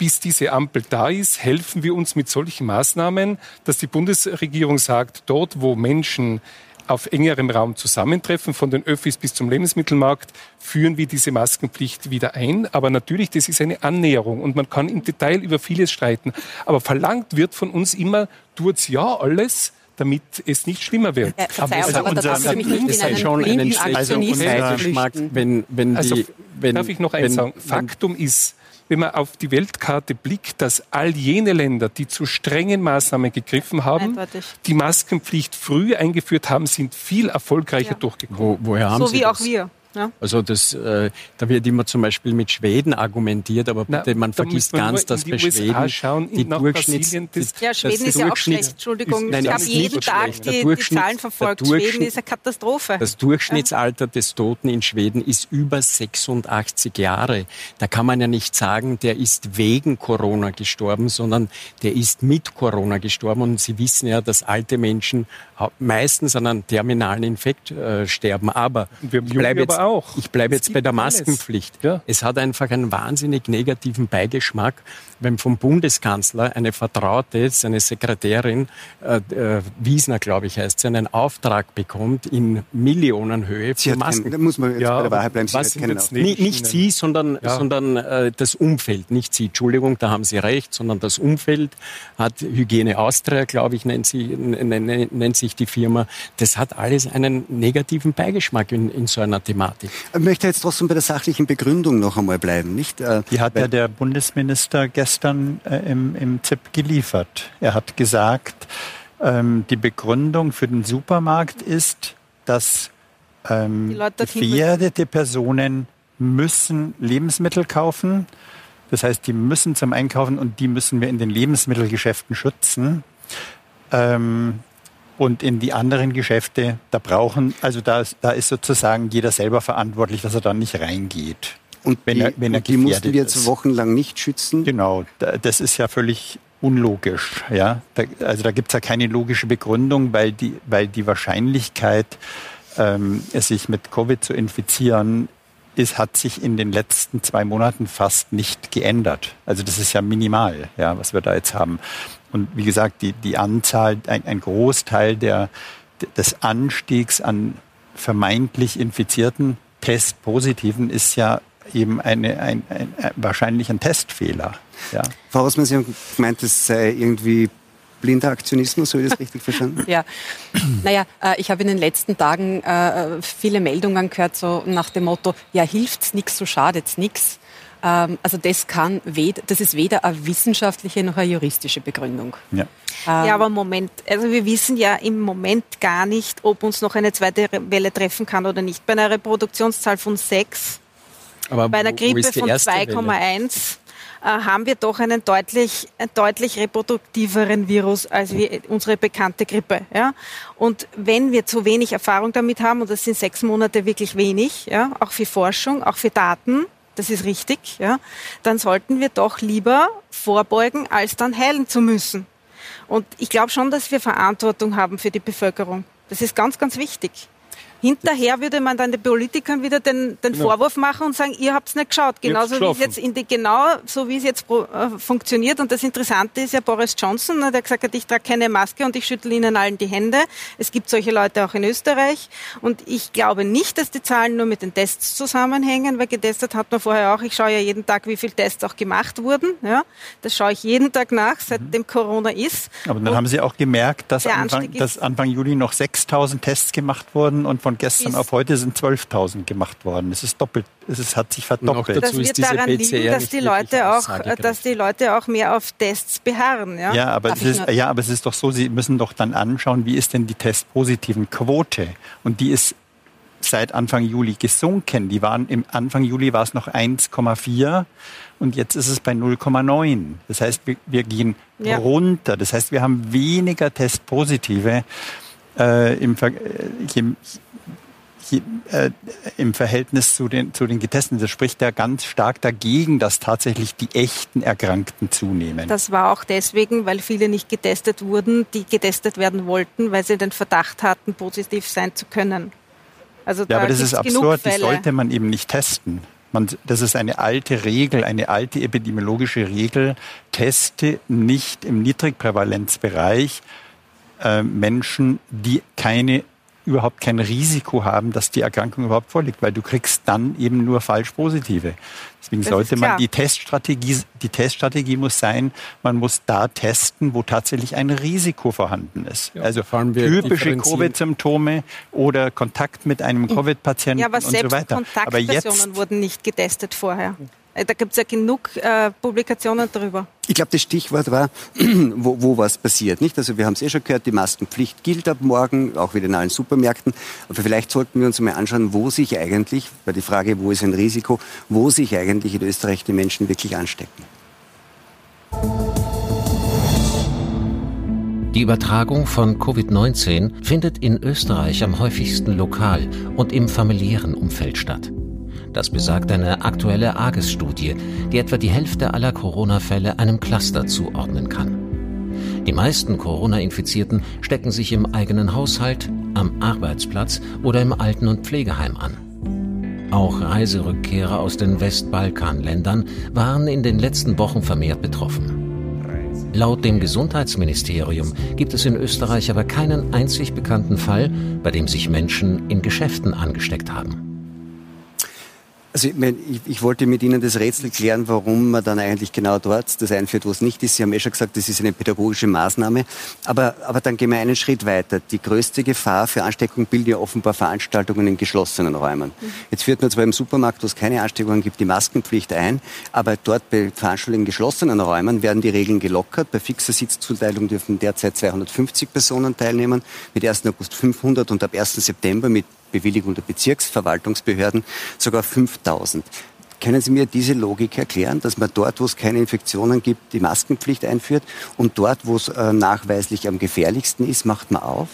Bis diese Ampel da ist, helfen wir uns mit solchen Maßnahmen, dass die Bundesregierung sagt, dort wo Menschen auf engerem Raum zusammentreffen, von den Öffis bis zum Lebensmittelmarkt, führen wir diese Maskenpflicht wieder ein. Aber natürlich, das ist eine Annäherung und man kann im Detail über vieles streiten. Aber verlangt wird von uns immer, tut's ja alles, damit es nicht schlimmer wird. Äh, Verzeihung, aber, aber das ist mich nicht in einen schon einen also, wenn, wenn also, die, wenn, Darf ich noch eins sagen? Faktum ist, wenn man auf die Weltkarte blickt, dass all jene Länder, die zu strengen Maßnahmen gegriffen haben, Eindeutig. die Maskenpflicht früh eingeführt haben, sind viel erfolgreicher ja. durchgekommen. Wo, woher haben so Sie wie das? auch wir. Ja. Also das, äh, da wird immer zum Beispiel mit Schweden argumentiert, aber bitte, man vergisst man ganz, dass bei Schweden schauen, die Durchschnitts... Ja, Schweden ist ja auch schlecht, Entschuldigung. Ist, nein, ich habe jeden Tag die, die, Zahlen verfolgt. Schweden ist eine Katastrophe. Das Durchschnittsalter des Toten in Schweden ist über 86 Jahre. Da kann man ja nicht sagen, der ist wegen Corona gestorben, sondern der ist mit Corona gestorben. Und Sie wissen ja, dass alte Menschen meistens an einem terminalen Infekt äh, sterben. Aber ich bleibe jetzt auch. Ich bleibe jetzt bei der Maskenpflicht. Ja. Es hat einfach einen wahnsinnig negativen Beigeschmack, wenn vom Bundeskanzler eine Vertraute, seine Sekretärin, äh, äh, Wiesner, glaube ich, heißt sie, einen Auftrag bekommt in Millionenhöhe für Masken. da muss man jetzt ja, bei der Wahrheit bleiben. Was, nicht, nicht Sie, sondern, ja. sondern äh, das Umfeld. Nicht Sie, Entschuldigung, da haben Sie recht, sondern das Umfeld hat Hygiene Austria, glaube ich, nennt, sie, nennt sich die Firma. Das hat alles einen negativen Beigeschmack in, in so einer Thematik. Ich möchte jetzt trotzdem bei der sachlichen Begründung noch einmal bleiben. Nicht? Äh, die hat ja der Bundesminister gestern gestern äh, im, im ZIP geliefert. Er hat gesagt, ähm, die Begründung für den Supermarkt ist, dass ähm, gefährdete Personen müssen Lebensmittel kaufen. Das heißt, die müssen zum Einkaufen und die müssen wir in den Lebensmittelgeschäften schützen. Ähm, und in die anderen Geschäfte, da brauchen, also da, da ist sozusagen jeder selber verantwortlich, dass er da nicht reingeht. Und wenn die, er, wenn er die mussten wir jetzt wochenlang nicht schützen? Genau, das ist ja völlig unlogisch. Ja? Da, also da gibt es ja keine logische Begründung, weil die, weil die Wahrscheinlichkeit, ähm, sich mit Covid zu infizieren, ist, hat sich in den letzten zwei Monaten fast nicht geändert. Also das ist ja minimal, ja, was wir da jetzt haben. Und wie gesagt, die, die Anzahl, ein, ein Großteil der, des Anstiegs an vermeintlich Infizierten, Testpositiven ist ja eben eine, ein, ein, ein, wahrscheinlich ein Testfehler. Ja. Frau Rossmann, Sie haben gemeint, es sei irgendwie blinder Aktionismus, habe ich das richtig verstanden? [LAUGHS] Ja, naja, äh, ich habe in den letzten Tagen äh, viele Meldungen gehört, so nach dem Motto, ja, hilft's nichts, so schadet's nichts. Ähm, also das kann, das ist weder eine wissenschaftliche noch eine juristische Begründung. Ja. Ähm, ja, aber Moment, also wir wissen ja im Moment gar nicht, ob uns noch eine zweite Welle treffen kann oder nicht. Bei einer Reproduktionszahl von sechs aber Bei einer Grippe von 2,1 äh, haben wir doch einen deutlich, deutlich reproduktiveren Virus als wie unsere bekannte Grippe. Ja? Und wenn wir zu wenig Erfahrung damit haben, und das sind sechs Monate wirklich wenig, ja, auch für Forschung, auch für Daten, das ist richtig, ja, dann sollten wir doch lieber vorbeugen, als dann heilen zu müssen. Und ich glaube schon, dass wir Verantwortung haben für die Bevölkerung. Das ist ganz, ganz wichtig. Hinterher würde man dann den Politikern wieder den, den genau. Vorwurf machen und sagen, ihr habt es nicht geschaut. Genauso wie es jetzt in die, genau so wie es jetzt äh, funktioniert. Und das Interessante ist ja Boris Johnson, ne, der gesagt hat, ich trage keine Maske und ich schüttle ihnen allen die Hände. Es gibt solche Leute auch in Österreich. Und ich glaube nicht, dass die Zahlen nur mit den Tests zusammenhängen, weil getestet hat man vorher auch. Ich schaue ja jeden Tag, wie viele Tests auch gemacht wurden. Ja, das schaue ich jeden Tag nach, seitdem mhm. Corona ist. Aber dann und haben Sie auch gemerkt, dass Anfang, dass Anfang Juli noch 6000 Tests gemacht wurden und von von gestern auf heute sind 12.000 gemacht worden. Es ist doppelt, es ist, hat sich verdoppelt. Das wird daran liegen, dass die Leute auch, dass die Leute auch mehr auf Tests beharren. Ja, ja, aber, es ist, ja aber es ist doch so, Sie müssen doch dann anschauen, wie ist denn die testpositiven Quote? Und die ist seit Anfang Juli gesunken. Die waren im Anfang Juli war es noch 1,4 und jetzt ist es bei 0,9. Das heißt, wir, wir gehen ja. runter. Das heißt, wir haben weniger Testpositive äh, im, Ver je, äh, im Verhältnis zu den, zu den Getesteten. Das spricht ja ganz stark dagegen, dass tatsächlich die echten Erkrankten zunehmen. Das war auch deswegen, weil viele nicht getestet wurden, die getestet werden wollten, weil sie den Verdacht hatten, positiv sein zu können. Also ja, aber das ist absurd, die sollte man eben nicht testen. Man, das ist eine alte Regel, eine alte epidemiologische Regel. Teste nicht im Niedrigprävalenzbereich äh, Menschen, die keine überhaupt kein Risiko haben, dass die Erkrankung überhaupt vorliegt, weil du kriegst dann eben nur falsch positive. Deswegen das sollte man die Teststrategie, die Teststrategie muss sein, man muss da testen, wo tatsächlich ein Risiko vorhanden ist. Ja, also typische Covid-Symptome oder Kontakt mit einem Covid-Patienten ja, aber und so weiter. Aber jetzt wurden nicht getestet vorher. Äh, da gibt es ja genug äh, Publikationen darüber. Ich glaube, das Stichwort war, [CLEARS THROAT] wo, wo was passiert. Nicht? Also wir haben es eh schon gehört, die Maskenpflicht gilt ab morgen, auch wieder in allen Supermärkten. Aber vielleicht sollten wir uns mal anschauen, wo sich eigentlich, bei der Frage, wo ist ein Risiko, wo sich eigentlich in Österreich die Menschen wirklich anstecken. Die Übertragung von Covid-19 findet in Österreich am häufigsten lokal und im familiären Umfeld statt. Das besagt eine aktuelle AGES-Studie, die etwa die Hälfte aller Corona-Fälle einem Cluster zuordnen kann. Die meisten Corona-Infizierten stecken sich im eigenen Haushalt, am Arbeitsplatz oder im Alten- und Pflegeheim an. Auch Reiserückkehrer aus den Westbalkanländern waren in den letzten Wochen vermehrt betroffen. Laut dem Gesundheitsministerium gibt es in Österreich aber keinen einzig bekannten Fall, bei dem sich Menschen in Geschäften angesteckt haben. Also ich, mein, ich, ich, wollte mit Ihnen das Rätsel klären, warum man dann eigentlich genau dort das einführt, wo es nicht ist. Sie haben ja schon gesagt, das ist eine pädagogische Maßnahme. Aber, aber dann gehen wir einen Schritt weiter. Die größte Gefahr für Ansteckung bilden ja offenbar Veranstaltungen in geschlossenen Räumen. Jetzt führt man zwar im Supermarkt, wo es keine Ansteckungen gibt, die Maskenpflicht ein, aber dort bei Veranstaltungen in geschlossenen Räumen werden die Regeln gelockert. Bei fixer Sitzzuteilung dürfen derzeit 250 Personen teilnehmen, mit 1. August 500 und ab 1. September mit Bewilligung der Bezirksverwaltungsbehörden sogar 5000. Können Sie mir diese Logik erklären, dass man dort, wo es keine Infektionen gibt, die Maskenpflicht einführt und dort, wo es äh, nachweislich am gefährlichsten ist, macht man auf?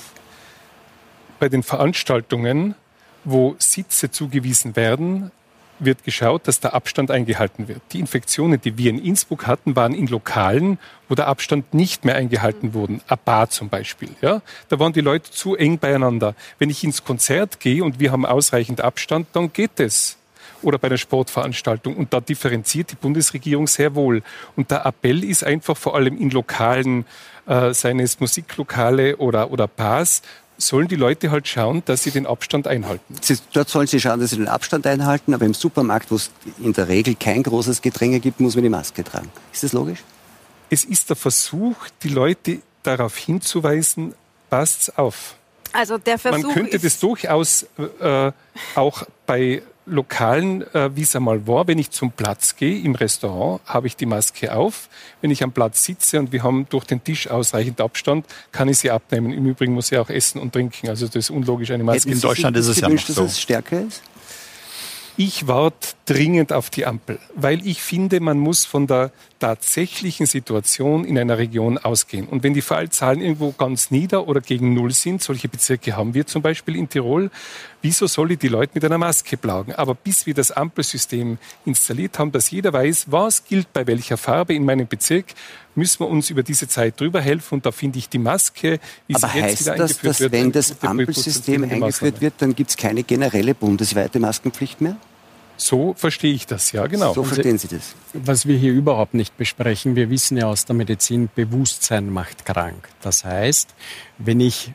Bei den Veranstaltungen, wo Sitze zugewiesen werden, wird geschaut, dass der Abstand eingehalten wird. Die Infektionen, die wir in Innsbruck hatten, waren in Lokalen, wo der Abstand nicht mehr eingehalten wurde. A Bar zum Beispiel. Ja? Da waren die Leute zu eng beieinander. Wenn ich ins Konzert gehe und wir haben ausreichend Abstand, dann geht es. Oder bei einer Sportveranstaltung. Und da differenziert die Bundesregierung sehr wohl. Und der Appell ist einfach vor allem in Lokalen, äh, seien es Musiklokale oder, oder Bars, sollen die Leute halt schauen, dass sie den Abstand einhalten. Sie, dort sollen sie schauen, dass sie den Abstand einhalten, aber im Supermarkt, wo es in der Regel kein großes Gedränge gibt, muss man die Maske tragen. Ist das logisch? Es ist der Versuch, die Leute darauf hinzuweisen, passt's auf. Also der Versuch Man könnte das durchaus äh, auch bei Lokalen, äh, wie es einmal war, wenn ich zum Platz gehe, im Restaurant, habe ich die Maske auf. Wenn ich am Platz sitze und wir haben durch den Tisch ausreichend Abstand, kann ich sie abnehmen. Im Übrigen muss ich auch essen und trinken. Also das ist unlogisch, eine Maske. In Deutschland ist es ja noch so. Dass es stärker ist? Ich warte dringend auf die Ampel, weil ich finde, man muss von der tatsächlichen Situation in einer Region ausgehen. Und wenn die Fallzahlen irgendwo ganz nieder oder gegen Null sind, solche Bezirke haben wir zum Beispiel in Tirol, wieso soll ich die Leute mit einer Maske plagen? Aber bis wir das Ampelsystem installiert haben, dass jeder weiß, was gilt bei welcher Farbe in meinem Bezirk, müssen wir uns über diese Zeit drüber helfen. Und da finde ich die Maske, wie Aber sie jetzt wieder das, eingeführt dass, wird, wenn das Ampelsystem eingeführt wird, dann gibt es keine generelle bundesweite Maskenpflicht mehr? So verstehe ich das, ja, genau. So verstehen Sie das. Was wir hier überhaupt nicht besprechen, wir wissen ja aus der Medizin, Bewusstsein macht krank. Das heißt, wenn ich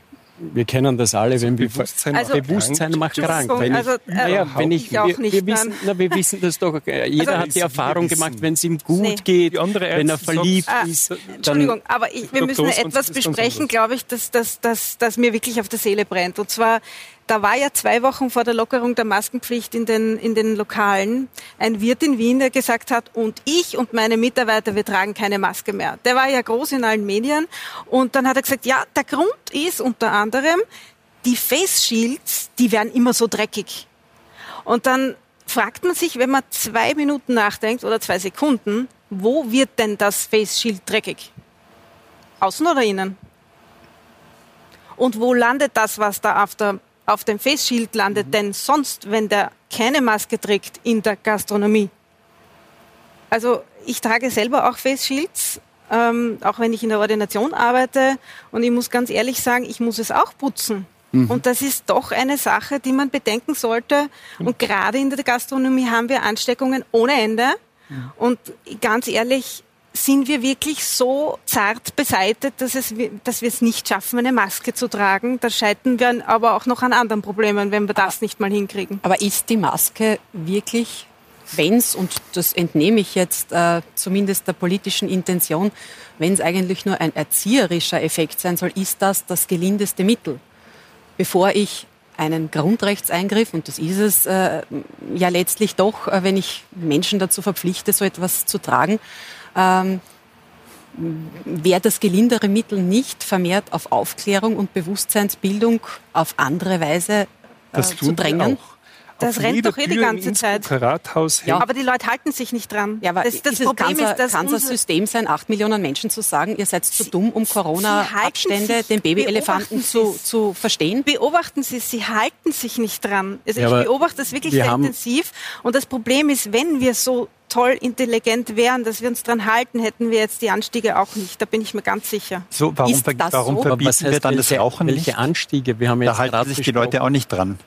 wir kennen das alle, also wenn Bewusstsein, also, Bewusstsein macht krank. Wenn also, ich, naja, wenn ich, wir, wir, wissen, na, wir wissen das doch, äh, jeder also, hat die Erfahrung gemacht, wenn es ihm gut nee. geht, wenn er verliebt sagt, ist. Ah, Entschuldigung, aber ich, wir müssen etwas besprechen, glaube ich, das, das, das, das mir wirklich auf der Seele brennt. Und zwar da war ja zwei Wochen vor der Lockerung der Maskenpflicht in den, in den Lokalen ein Wirt in Wien, der gesagt hat, und ich und meine Mitarbeiter, wir tragen keine Maske mehr. Der war ja groß in allen Medien. Und dann hat er gesagt, ja, der Grund ist unter anderem, die Face Shields, die werden immer so dreckig. Und dann fragt man sich, wenn man zwei Minuten nachdenkt oder zwei Sekunden, wo wird denn das Face Shield dreckig? Außen oder innen? Und wo landet das, was da auf der auf dem Face Shield landet mhm. denn sonst, wenn der keine Maske trägt in der Gastronomie? Also ich trage selber auch Face Shields, ähm, auch wenn ich in der Ordination arbeite. Und ich muss ganz ehrlich sagen, ich muss es auch putzen. Mhm. Und das ist doch eine Sache, die man bedenken sollte. Mhm. Und gerade in der Gastronomie haben wir Ansteckungen ohne Ende. Mhm. Und ganz ehrlich, sind wir wirklich so zart beseitet, dass, es, dass wir es nicht schaffen, eine Maske zu tragen. Da scheitern wir aber auch noch an anderen Problemen, wenn wir das nicht mal hinkriegen. Aber ist die Maske wirklich, wenn es, und das entnehme ich jetzt äh, zumindest der politischen Intention, wenn es eigentlich nur ein erzieherischer Effekt sein soll, ist das das gelindeste Mittel? Bevor ich einen Grundrechtseingriff, und das ist es äh, ja letztlich doch, äh, wenn ich Menschen dazu verpflichte, so etwas zu tragen, ähm, wäre das gelindere Mittel nicht vermehrt auf Aufklärung und Bewusstseinsbildung auf andere Weise äh, zu drängen? Auch. Das rennt doch eh die ganze Zeit. Rathaus ja. Aber die Leute halten sich nicht dran. Ja, aber das, das ist Problem ist, dass kann das System sein, acht Millionen Menschen zu sagen, ihr seid zu dumm, um Corona-Abstände, den Babyelefanten zu, zu verstehen? Beobachten Sie es, Sie halten sich nicht dran. Also ja, ich beobachte das wirklich sehr intensiv. Und das Problem ist, wenn wir so toll intelligent wären, dass wir uns dran halten, hätten wir jetzt die Anstiege auch nicht. Da bin ich mir ganz sicher. So, warum, ver warum so? verbieten wir dann welche, das Rauchen welche nicht? Anstiege? Wir haben jetzt da halten sich die Leute auch nicht dran.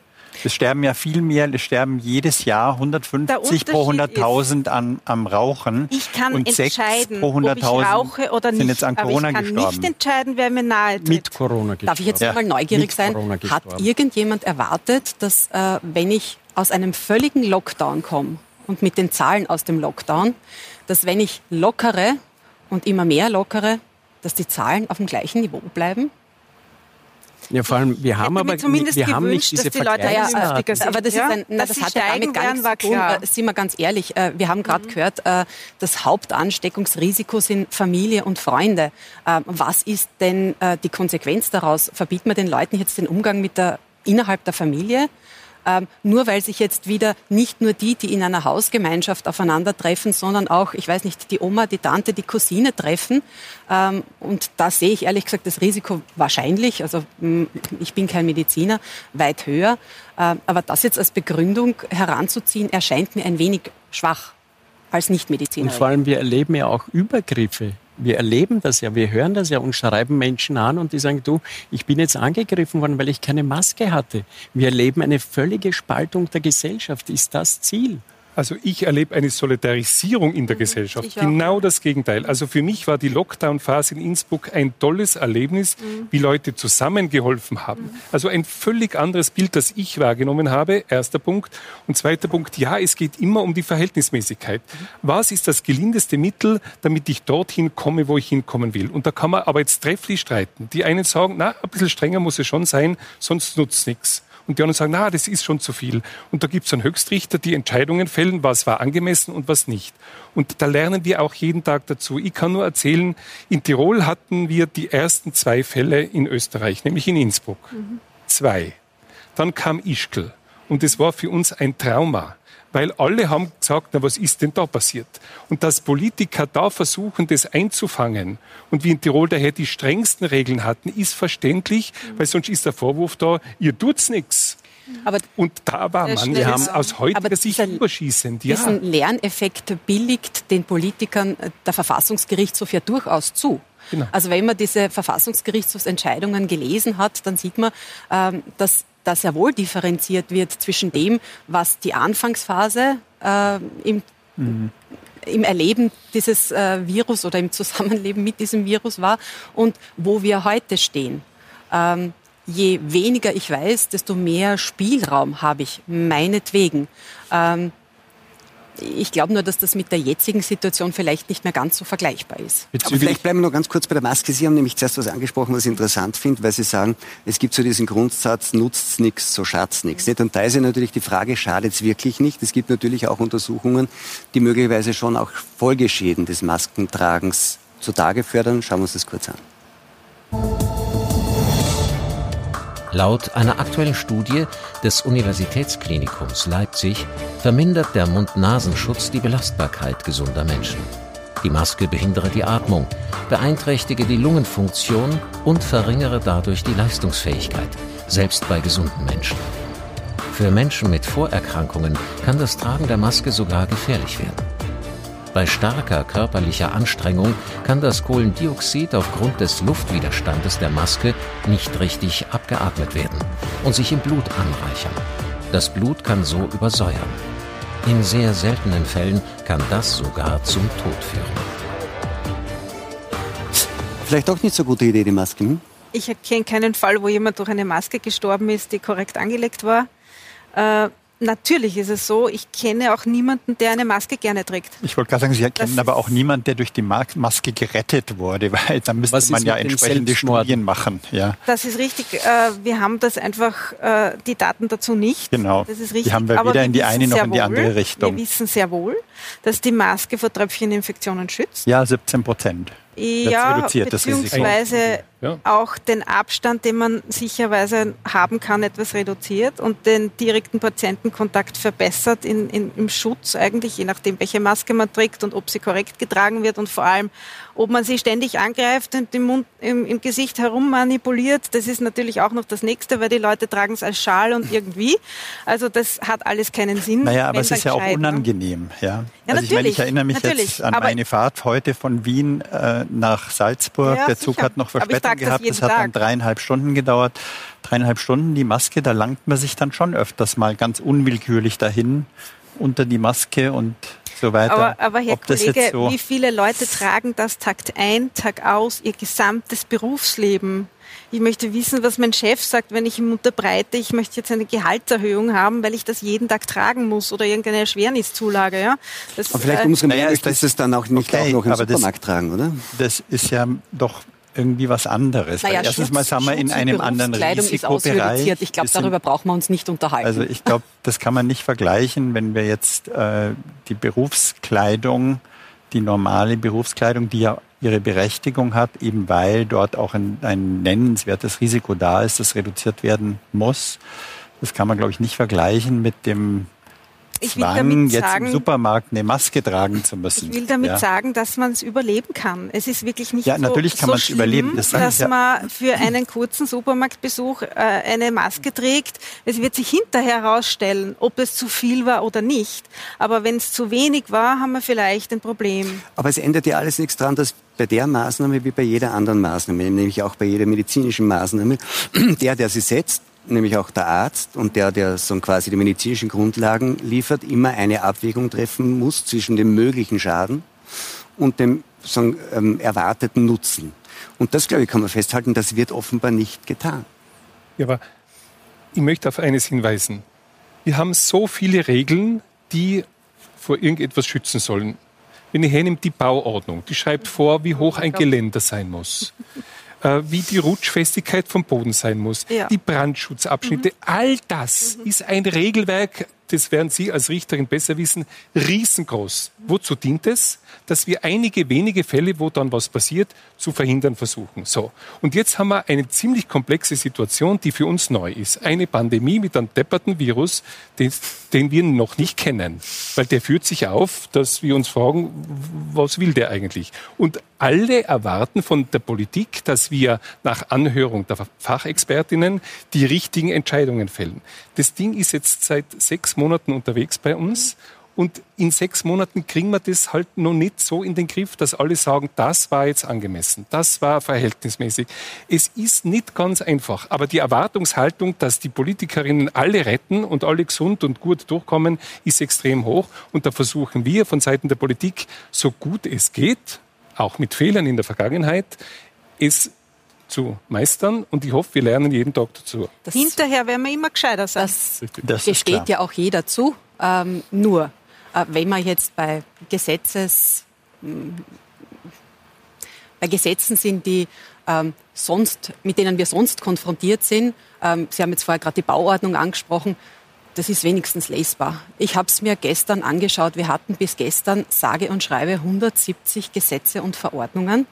Es sterben ja viel mehr, es sterben jedes Jahr 150 pro 100.000 an, am Rauchen. Ich kann und entscheiden, pro 100 ob ich rauche oder nicht. Sind jetzt an Corona aber ich kann gestorben. nicht entscheiden, wer mir nahe tritt. Mit Corona gestorben. Darf ich jetzt ja. mal neugierig sein? Hat irgendjemand erwartet, dass äh, wenn ich aus einem völligen Lockdown komme und mit den Zahlen aus dem Lockdown, dass wenn ich lockere und immer mehr lockere, dass die Zahlen auf dem gleichen Niveau bleiben? Ja, vor allem, wir haben aber zumindest wir gewünscht, haben nicht diese dass die Leute ja, Aber das, ja? ist ein, na, das hat ja damit gar nichts zu tun. Äh, sind wir ganz ehrlich, äh, wir haben gerade mhm. gehört, äh, das Hauptansteckungsrisiko sind Familie und Freunde. Was ist denn die Konsequenz daraus? Verbieten wir den Leuten jetzt den Umgang mit der innerhalb der Familie? Ähm, nur weil sich jetzt wieder nicht nur die, die in einer Hausgemeinschaft aufeinandertreffen, sondern auch, ich weiß nicht, die Oma, die Tante, die Cousine treffen. Ähm, und da sehe ich ehrlich gesagt das Risiko wahrscheinlich, also ich bin kein Mediziner, weit höher. Ähm, aber das jetzt als Begründung heranzuziehen, erscheint mir ein wenig schwach als Nichtmediziner. Und vor allem, wir erleben ja auch Übergriffe wir erleben das ja, wir hören das ja und schreiben Menschen an und die sagen, du, ich bin jetzt angegriffen worden, weil ich keine Maske hatte. Wir erleben eine völlige Spaltung der Gesellschaft. Ist das Ziel? Also ich erlebe eine Solidarisierung in der mhm, Gesellschaft. Genau das Gegenteil. Also für mich war die Lockdown-Phase in Innsbruck ein tolles Erlebnis, mhm. wie Leute zusammengeholfen haben. Mhm. Also ein völlig anderes Bild, das ich wahrgenommen habe. Erster Punkt. Und zweiter Punkt, ja, es geht immer um die Verhältnismäßigkeit. Mhm. Was ist das gelindeste Mittel, damit ich dorthin komme, wo ich hinkommen will? Und da kann man aber jetzt trefflich streiten. Die einen sagen, na, ein bisschen strenger muss es schon sein, sonst nutzt nichts. Und die anderen sagen, na, das ist schon zu viel. Und da gibt es einen Höchstrichter, die Entscheidungen fällen, was war angemessen und was nicht. Und da lernen wir auch jeden Tag dazu. Ich kann nur erzählen, in Tirol hatten wir die ersten zwei Fälle in Österreich, nämlich in Innsbruck. Mhm. Zwei. Dann kam Ischgl. Und es war für uns ein Trauma weil alle haben gesagt, na, was ist denn da passiert? Und dass Politiker da versuchen, das einzufangen und wie in Tirol daher die strengsten Regeln hatten, ist verständlich, weil sonst ist der Vorwurf da, ihr tut's nichts. Aber und da war man jetzt aus heutiger Sicht überschießend. Ja. Diesen Lerneffekt billigt den Politikern der Verfassungsgerichtshof ja durchaus zu. Genau. Also wenn man diese Verfassungsgerichtshofsentscheidungen gelesen hat, dann sieht man, ähm, dass da sehr wohl differenziert wird zwischen dem, was die Anfangsphase äh, im, mhm. im Erleben dieses äh, Virus oder im Zusammenleben mit diesem Virus war und wo wir heute stehen. Ähm, je weniger ich weiß, desto mehr Spielraum habe ich, meinetwegen. Ähm, ich glaube nur, dass das mit der jetzigen Situation vielleicht nicht mehr ganz so vergleichbar ist. Aber vielleicht bleiben wir noch ganz kurz bei der Maske. Sie haben nämlich zuerst was angesprochen, was ich interessant finde, weil Sie sagen, es gibt so diesen Grundsatz, nutzt's nichts, so schadt's nichts. Und da ist ja natürlich die Frage, schadet's wirklich nicht? Es gibt natürlich auch Untersuchungen, die möglicherweise schon auch Folgeschäden des Maskentragens zutage fördern. Schauen wir uns das kurz an. Laut einer aktuellen Studie des Universitätsklinikums Leipzig vermindert der Mund-Nasenschutz die Belastbarkeit gesunder Menschen. Die Maske behindere die Atmung, beeinträchtige die Lungenfunktion und verringere dadurch die Leistungsfähigkeit, selbst bei gesunden Menschen. Für Menschen mit Vorerkrankungen kann das Tragen der Maske sogar gefährlich werden. Bei starker körperlicher Anstrengung kann das Kohlendioxid aufgrund des Luftwiderstandes der Maske nicht richtig abgeatmet werden und sich im Blut anreichern. Das Blut kann so übersäuern. In sehr seltenen Fällen kann das sogar zum Tod führen. Vielleicht auch nicht so gute Idee, die Maske. Hm? Ich kenne keinen Fall, wo jemand durch eine Maske gestorben ist, die korrekt angelegt war. Äh, Natürlich ist es so. Ich kenne auch niemanden, der eine Maske gerne trägt. Ich wollte gerade sagen, Sie kennen aber auch niemanden, der durch die Maske gerettet wurde, [LAUGHS] weil da müsste Was man ja entsprechende Studien machen. Ja. Das ist richtig. Äh, wir haben das einfach, äh, die Daten dazu nicht. Genau. Das ist richtig. Die haben wir weder wir in die eine noch in die andere Richtung. Wir wissen sehr wohl, dass die Maske vor Tröpfcheninfektionen schützt. Ja, 17 Prozent. Ja, beziehungsweise ja. auch den Abstand, den man sicherweise haben kann, etwas reduziert und den direkten Patientenkontakt verbessert in, in, im Schutz eigentlich, je nachdem, welche Maske man trägt und ob sie korrekt getragen wird und vor allem, ob man sie ständig angreift und im, Mund, im, im Gesicht herum manipuliert. Das ist natürlich auch noch das Nächste, weil die Leute tragen es als Schal und [LAUGHS] irgendwie. Also das hat alles keinen Sinn. Naja, aber es ist ja auch ne? unangenehm. Ja, ja also natürlich. Ich, meine, ich erinnere mich natürlich, jetzt an meine Fahrt heute von Wien äh, nach Salzburg. Ja, Der Zug sicher. hat noch Verspätung gehabt. Es hat dann dreieinhalb Stunden gedauert. Dreieinhalb Stunden die Maske, da langt man sich dann schon öfters mal ganz unwillkürlich dahin unter die Maske und so weiter. Aber, aber Herr Ob Kollege, so wie viele Leute tragen das Tag ein, Tag aus, ihr gesamtes Berufsleben? Ich möchte wissen, was mein Chef sagt, wenn ich ihm unterbreite, ich möchte jetzt eine Gehaltserhöhung haben, weil ich das jeden Tag tragen muss oder irgendeine Erschwerniszulage. Ja? Das, aber vielleicht äh, umso mehr ist das es dann auch nicht okay, auch noch im Supermarkt das, tragen, oder? Das ist ja doch irgendwie was anderes. Naja, Weil erstens mal sind wir in einem anderen Risikobereich. Ist Ich glaube, darüber brauchen wir uns nicht unterhalten. Also ich glaube, das kann man nicht vergleichen, wenn wir jetzt äh, die Berufskleidung, die normale Berufskleidung, die ja ihre Berechtigung hat, eben weil dort auch ein, ein nennenswertes Risiko da ist, das reduziert werden muss. Das kann man, glaube ich, nicht vergleichen mit dem ich will damit jetzt sagen, im Supermarkt eine Maske tragen zu müssen. Ich will damit ja. sagen, dass man es überleben kann. Es ist wirklich nicht ja, so, natürlich kann so schlimm, überleben. Das dass ja. man für einen kurzen Supermarktbesuch äh, eine Maske trägt. Es wird sich hinterher herausstellen, ob es zu viel war oder nicht. Aber wenn es zu wenig war, haben wir vielleicht ein Problem. Aber es ändert ja alles nichts daran, dass bei der Maßnahme wie bei jeder anderen Maßnahme, nämlich auch bei jeder medizinischen Maßnahme, [CLEARS THROAT] der, der sie setzt, nämlich auch der Arzt und der, der so quasi die medizinischen Grundlagen liefert, immer eine Abwägung treffen muss zwischen dem möglichen Schaden und dem so, ähm, erwarteten Nutzen. Und das, glaube ich, kann man festhalten, das wird offenbar nicht getan. Ja, aber ich möchte auf eines hinweisen. Wir haben so viele Regeln, die vor irgendetwas schützen sollen. Wenn ich hernehme, die Bauordnung, die schreibt vor, wie hoch ein Geländer sein muss äh, wie die Rutschfestigkeit vom Boden sein muss, ja. die Brandschutzabschnitte. Mhm. All das mhm. ist ein Regelwerk, das werden Sie als Richterin besser wissen, riesengroß. Wozu dient es? Dass wir einige wenige Fälle, wo dann was passiert, zu verhindern versuchen. So. Und jetzt haben wir eine ziemlich komplexe Situation, die für uns neu ist. Eine Pandemie mit einem depperten Virus, den, den wir noch nicht kennen. Weil der führt sich auf, dass wir uns fragen, was will der eigentlich? Und alle erwarten von der Politik, dass wir nach Anhörung der Fachexpertinnen die richtigen Entscheidungen fällen. Das Ding ist jetzt seit sechs Monaten unterwegs bei uns. Und in sechs Monaten kriegen wir das halt noch nicht so in den Griff, dass alle sagen, das war jetzt angemessen, das war verhältnismäßig. Es ist nicht ganz einfach, aber die Erwartungshaltung, dass die Politikerinnen alle retten und alle gesund und gut durchkommen, ist extrem hoch. Und da versuchen wir von Seiten der Politik, so gut es geht, auch mit Fehlern in der Vergangenheit, es zu meistern und ich hoffe, wir lernen jeden Tag dazu. Das Hinterher werden wir immer gescheiter sein. Das, das gesteht ja auch jeder zu. Ähm, nur, äh, wenn man jetzt bei Gesetzes, hm, bei Gesetzen sind, die ähm, sonst, mit denen wir sonst konfrontiert sind, ähm, Sie haben jetzt vorher gerade die Bauordnung angesprochen, das ist wenigstens lesbar. Ich habe es mir gestern angeschaut. Wir hatten bis gestern sage und schreibe 170 Gesetze und Verordnungen.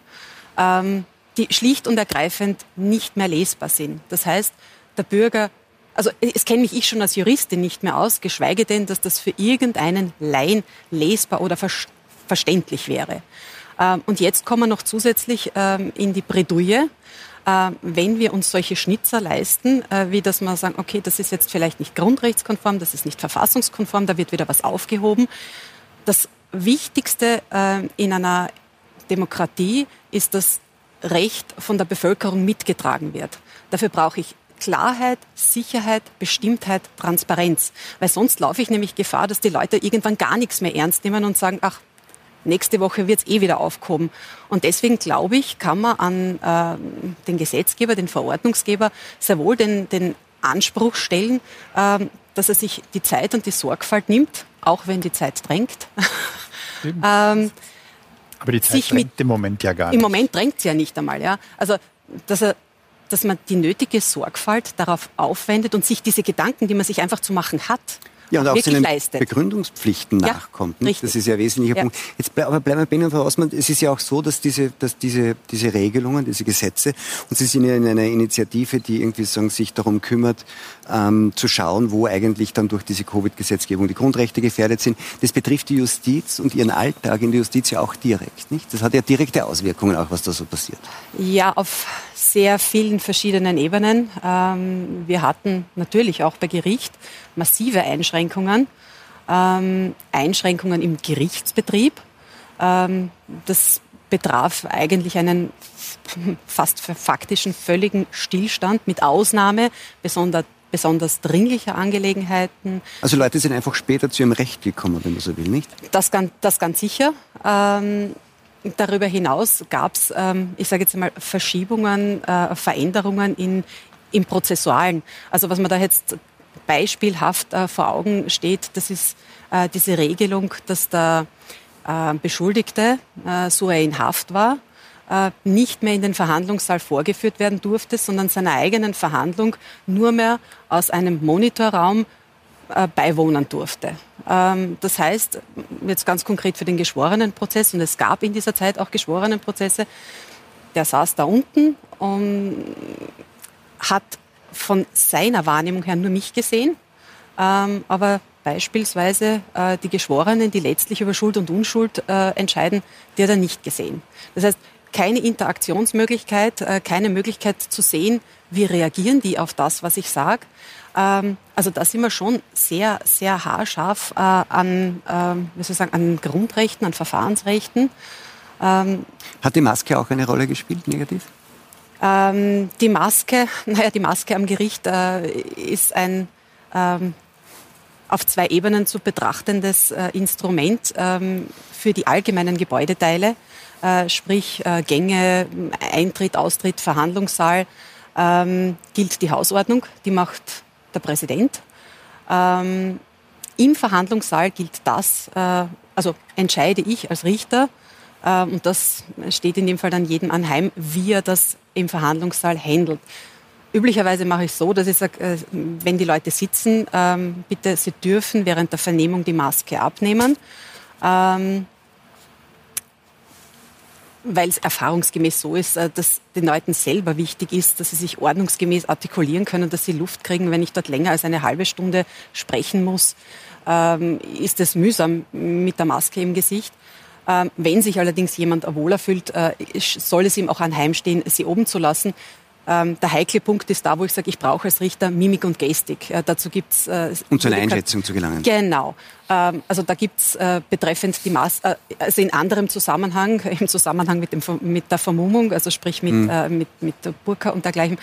Ähm, die schlicht und ergreifend nicht mehr lesbar sind. Das heißt, der Bürger, also es kenne mich ich schon als Juristin nicht mehr aus, geschweige denn, dass das für irgendeinen Laien lesbar oder ver verständlich wäre. Ähm, und jetzt kommen wir noch zusätzlich ähm, in die Bredouille, äh, wenn wir uns solche Schnitzer leisten, äh, wie dass wir sagen, okay, das ist jetzt vielleicht nicht grundrechtskonform, das ist nicht verfassungskonform, da wird wieder was aufgehoben. Das Wichtigste in einer Demokratie ist, dass Recht von der Bevölkerung mitgetragen wird. Dafür brauche ich Klarheit, Sicherheit, Bestimmtheit, Transparenz. Weil sonst laufe ich nämlich Gefahr, dass die Leute irgendwann gar nichts mehr ernst nehmen und sagen, ach, nächste Woche wird es eh wieder aufkommen. Und deswegen glaube ich, kann man an äh, den Gesetzgeber, den Verordnungsgeber sehr wohl den, den Anspruch stellen, äh, dass er sich die Zeit und die Sorgfalt nimmt, auch wenn die Zeit drängt. [LAUGHS] ähm, Aber die Zeit drängt mit, im Moment ja gar nicht. Im Moment drängt sie ja nicht einmal. Ja? Also, dass, er, dass man die nötige Sorgfalt darauf aufwendet und sich diese Gedanken, die man sich einfach zu machen hat, ja, und auch seinen leistet. Begründungspflichten ja, nachkommt. Nicht? Das ist ja ein wesentlicher ja. Punkt. Jetzt, aber bleiben wir bei Ihnen, Frau Osman. Es ist ja auch so, dass diese, dass diese, diese Regelungen, diese Gesetze, und Sie sind ja in einer Initiative, die irgendwie sagen, sich darum kümmert, ähm, zu schauen, wo eigentlich dann durch diese Covid-Gesetzgebung die Grundrechte gefährdet sind. Das betrifft die Justiz und ihren Alltag in der Justiz ja auch direkt. Nicht? Das hat ja direkte Auswirkungen, auch was da so passiert. Ja, auf sehr vielen verschiedenen Ebenen. Ähm, wir hatten natürlich auch bei Gericht massive Einschränkungen. Ähm, Einschränkungen im Gerichtsbetrieb. Ähm, das betraf eigentlich einen [LAUGHS] fast faktischen völligen Stillstand mit Ausnahme besonders besonders dringlicher Angelegenheiten. Also Leute sind einfach später zu ihrem Recht gekommen, wenn man so will, nicht? Das ganz, das ganz sicher. Ähm, Darüber hinaus gab es, ähm, ich sage jetzt mal, Verschiebungen, äh, Veränderungen in, im Prozessualen. Also was man da jetzt beispielhaft äh, vor Augen steht, das ist äh, diese Regelung, dass der äh, Beschuldigte, so er in Haft war, nicht mehr in den Verhandlungssaal vorgeführt werden durfte, sondern seiner eigenen Verhandlung nur mehr aus einem Monitorraum beiwohnen durfte. Ähm, das heißt, jetzt ganz konkret für den Geschworenenprozess, und es gab in dieser Zeit auch Geschworenenprozesse, der saß da unten und hat von seiner Wahrnehmung her nur mich gesehen, ähm, aber beispielsweise äh, die Geschworenen, die letztlich über Schuld und Unschuld äh, entscheiden, die hat er nicht gesehen. Das heißt, keine Interaktionsmöglichkeit, keine Möglichkeit zu sehen, wie reagieren die auf das, was ich sage. Ähm, also da sind wir schon sehr, sehr haarscharf äh, an, ähm, wie soll ich sagen, an Grundrechten, an Verfahrensrechten. Ähm, Hat die Maske auch eine Rolle gespielt, negativ? Ähm, die Maske, [LAUGHS] naja, die Maske am Gericht äh, ist ein ähm, auf zwei Ebenen zu betrachtendes äh, Instrument ähm, für die allgemeinen Gebäudeteile, äh, sprich äh, Gänge, Eintritt, Austritt, Verhandlungssaal, ähm, gilt die Hausordnung. Die macht der Präsident. Ähm, Im Verhandlungssaal gilt das, äh, also entscheide ich als Richter, und das steht in dem Fall dann jedem anheim, wie er das im Verhandlungssaal handelt. Üblicherweise mache ich so, dass ich sage, äh, wenn die Leute sitzen, ähm, bitte, sie dürfen während der Vernehmung die Maske abnehmen. Ähm, weil es erfahrungsgemäß so ist, äh, dass den Leuten selber wichtig ist, dass sie sich ordnungsgemäß artikulieren können, dass sie Luft kriegen. Wenn ich dort länger als eine halbe Stunde sprechen muss, ähm, ist es mühsam mit der Maske im Gesicht. Ähm, wenn sich allerdings jemand wohler fühlt, äh, soll es ihm auch anheimstehen, sie oben zu lassen. Ähm, der heikle Punkt ist da, wo ich sage, ich brauche als Richter Mimik und Gestik. Äh, dazu gibt's äh, um zu einer Einschätzung zu gelangen. Genau. Ähm, also da gibt's äh, betreffend die Maß, äh, also in anderem Zusammenhang, [LAUGHS] im Zusammenhang mit, dem, mit der Vermummung, also sprich mit, mhm. äh, mit, mit Burka und dergleichen.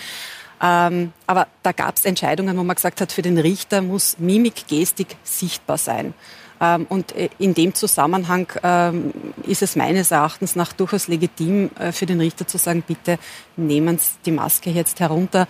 Ähm, aber da gab's Entscheidungen, wo man gesagt hat, für den Richter muss Mimik, Gestik sichtbar sein. Ähm, und äh, in dem Zusammenhang ähm, ist es meines Erachtens nach durchaus legitim äh, für den Richter zu sagen, bitte nehmen Sie die Maske jetzt herunter.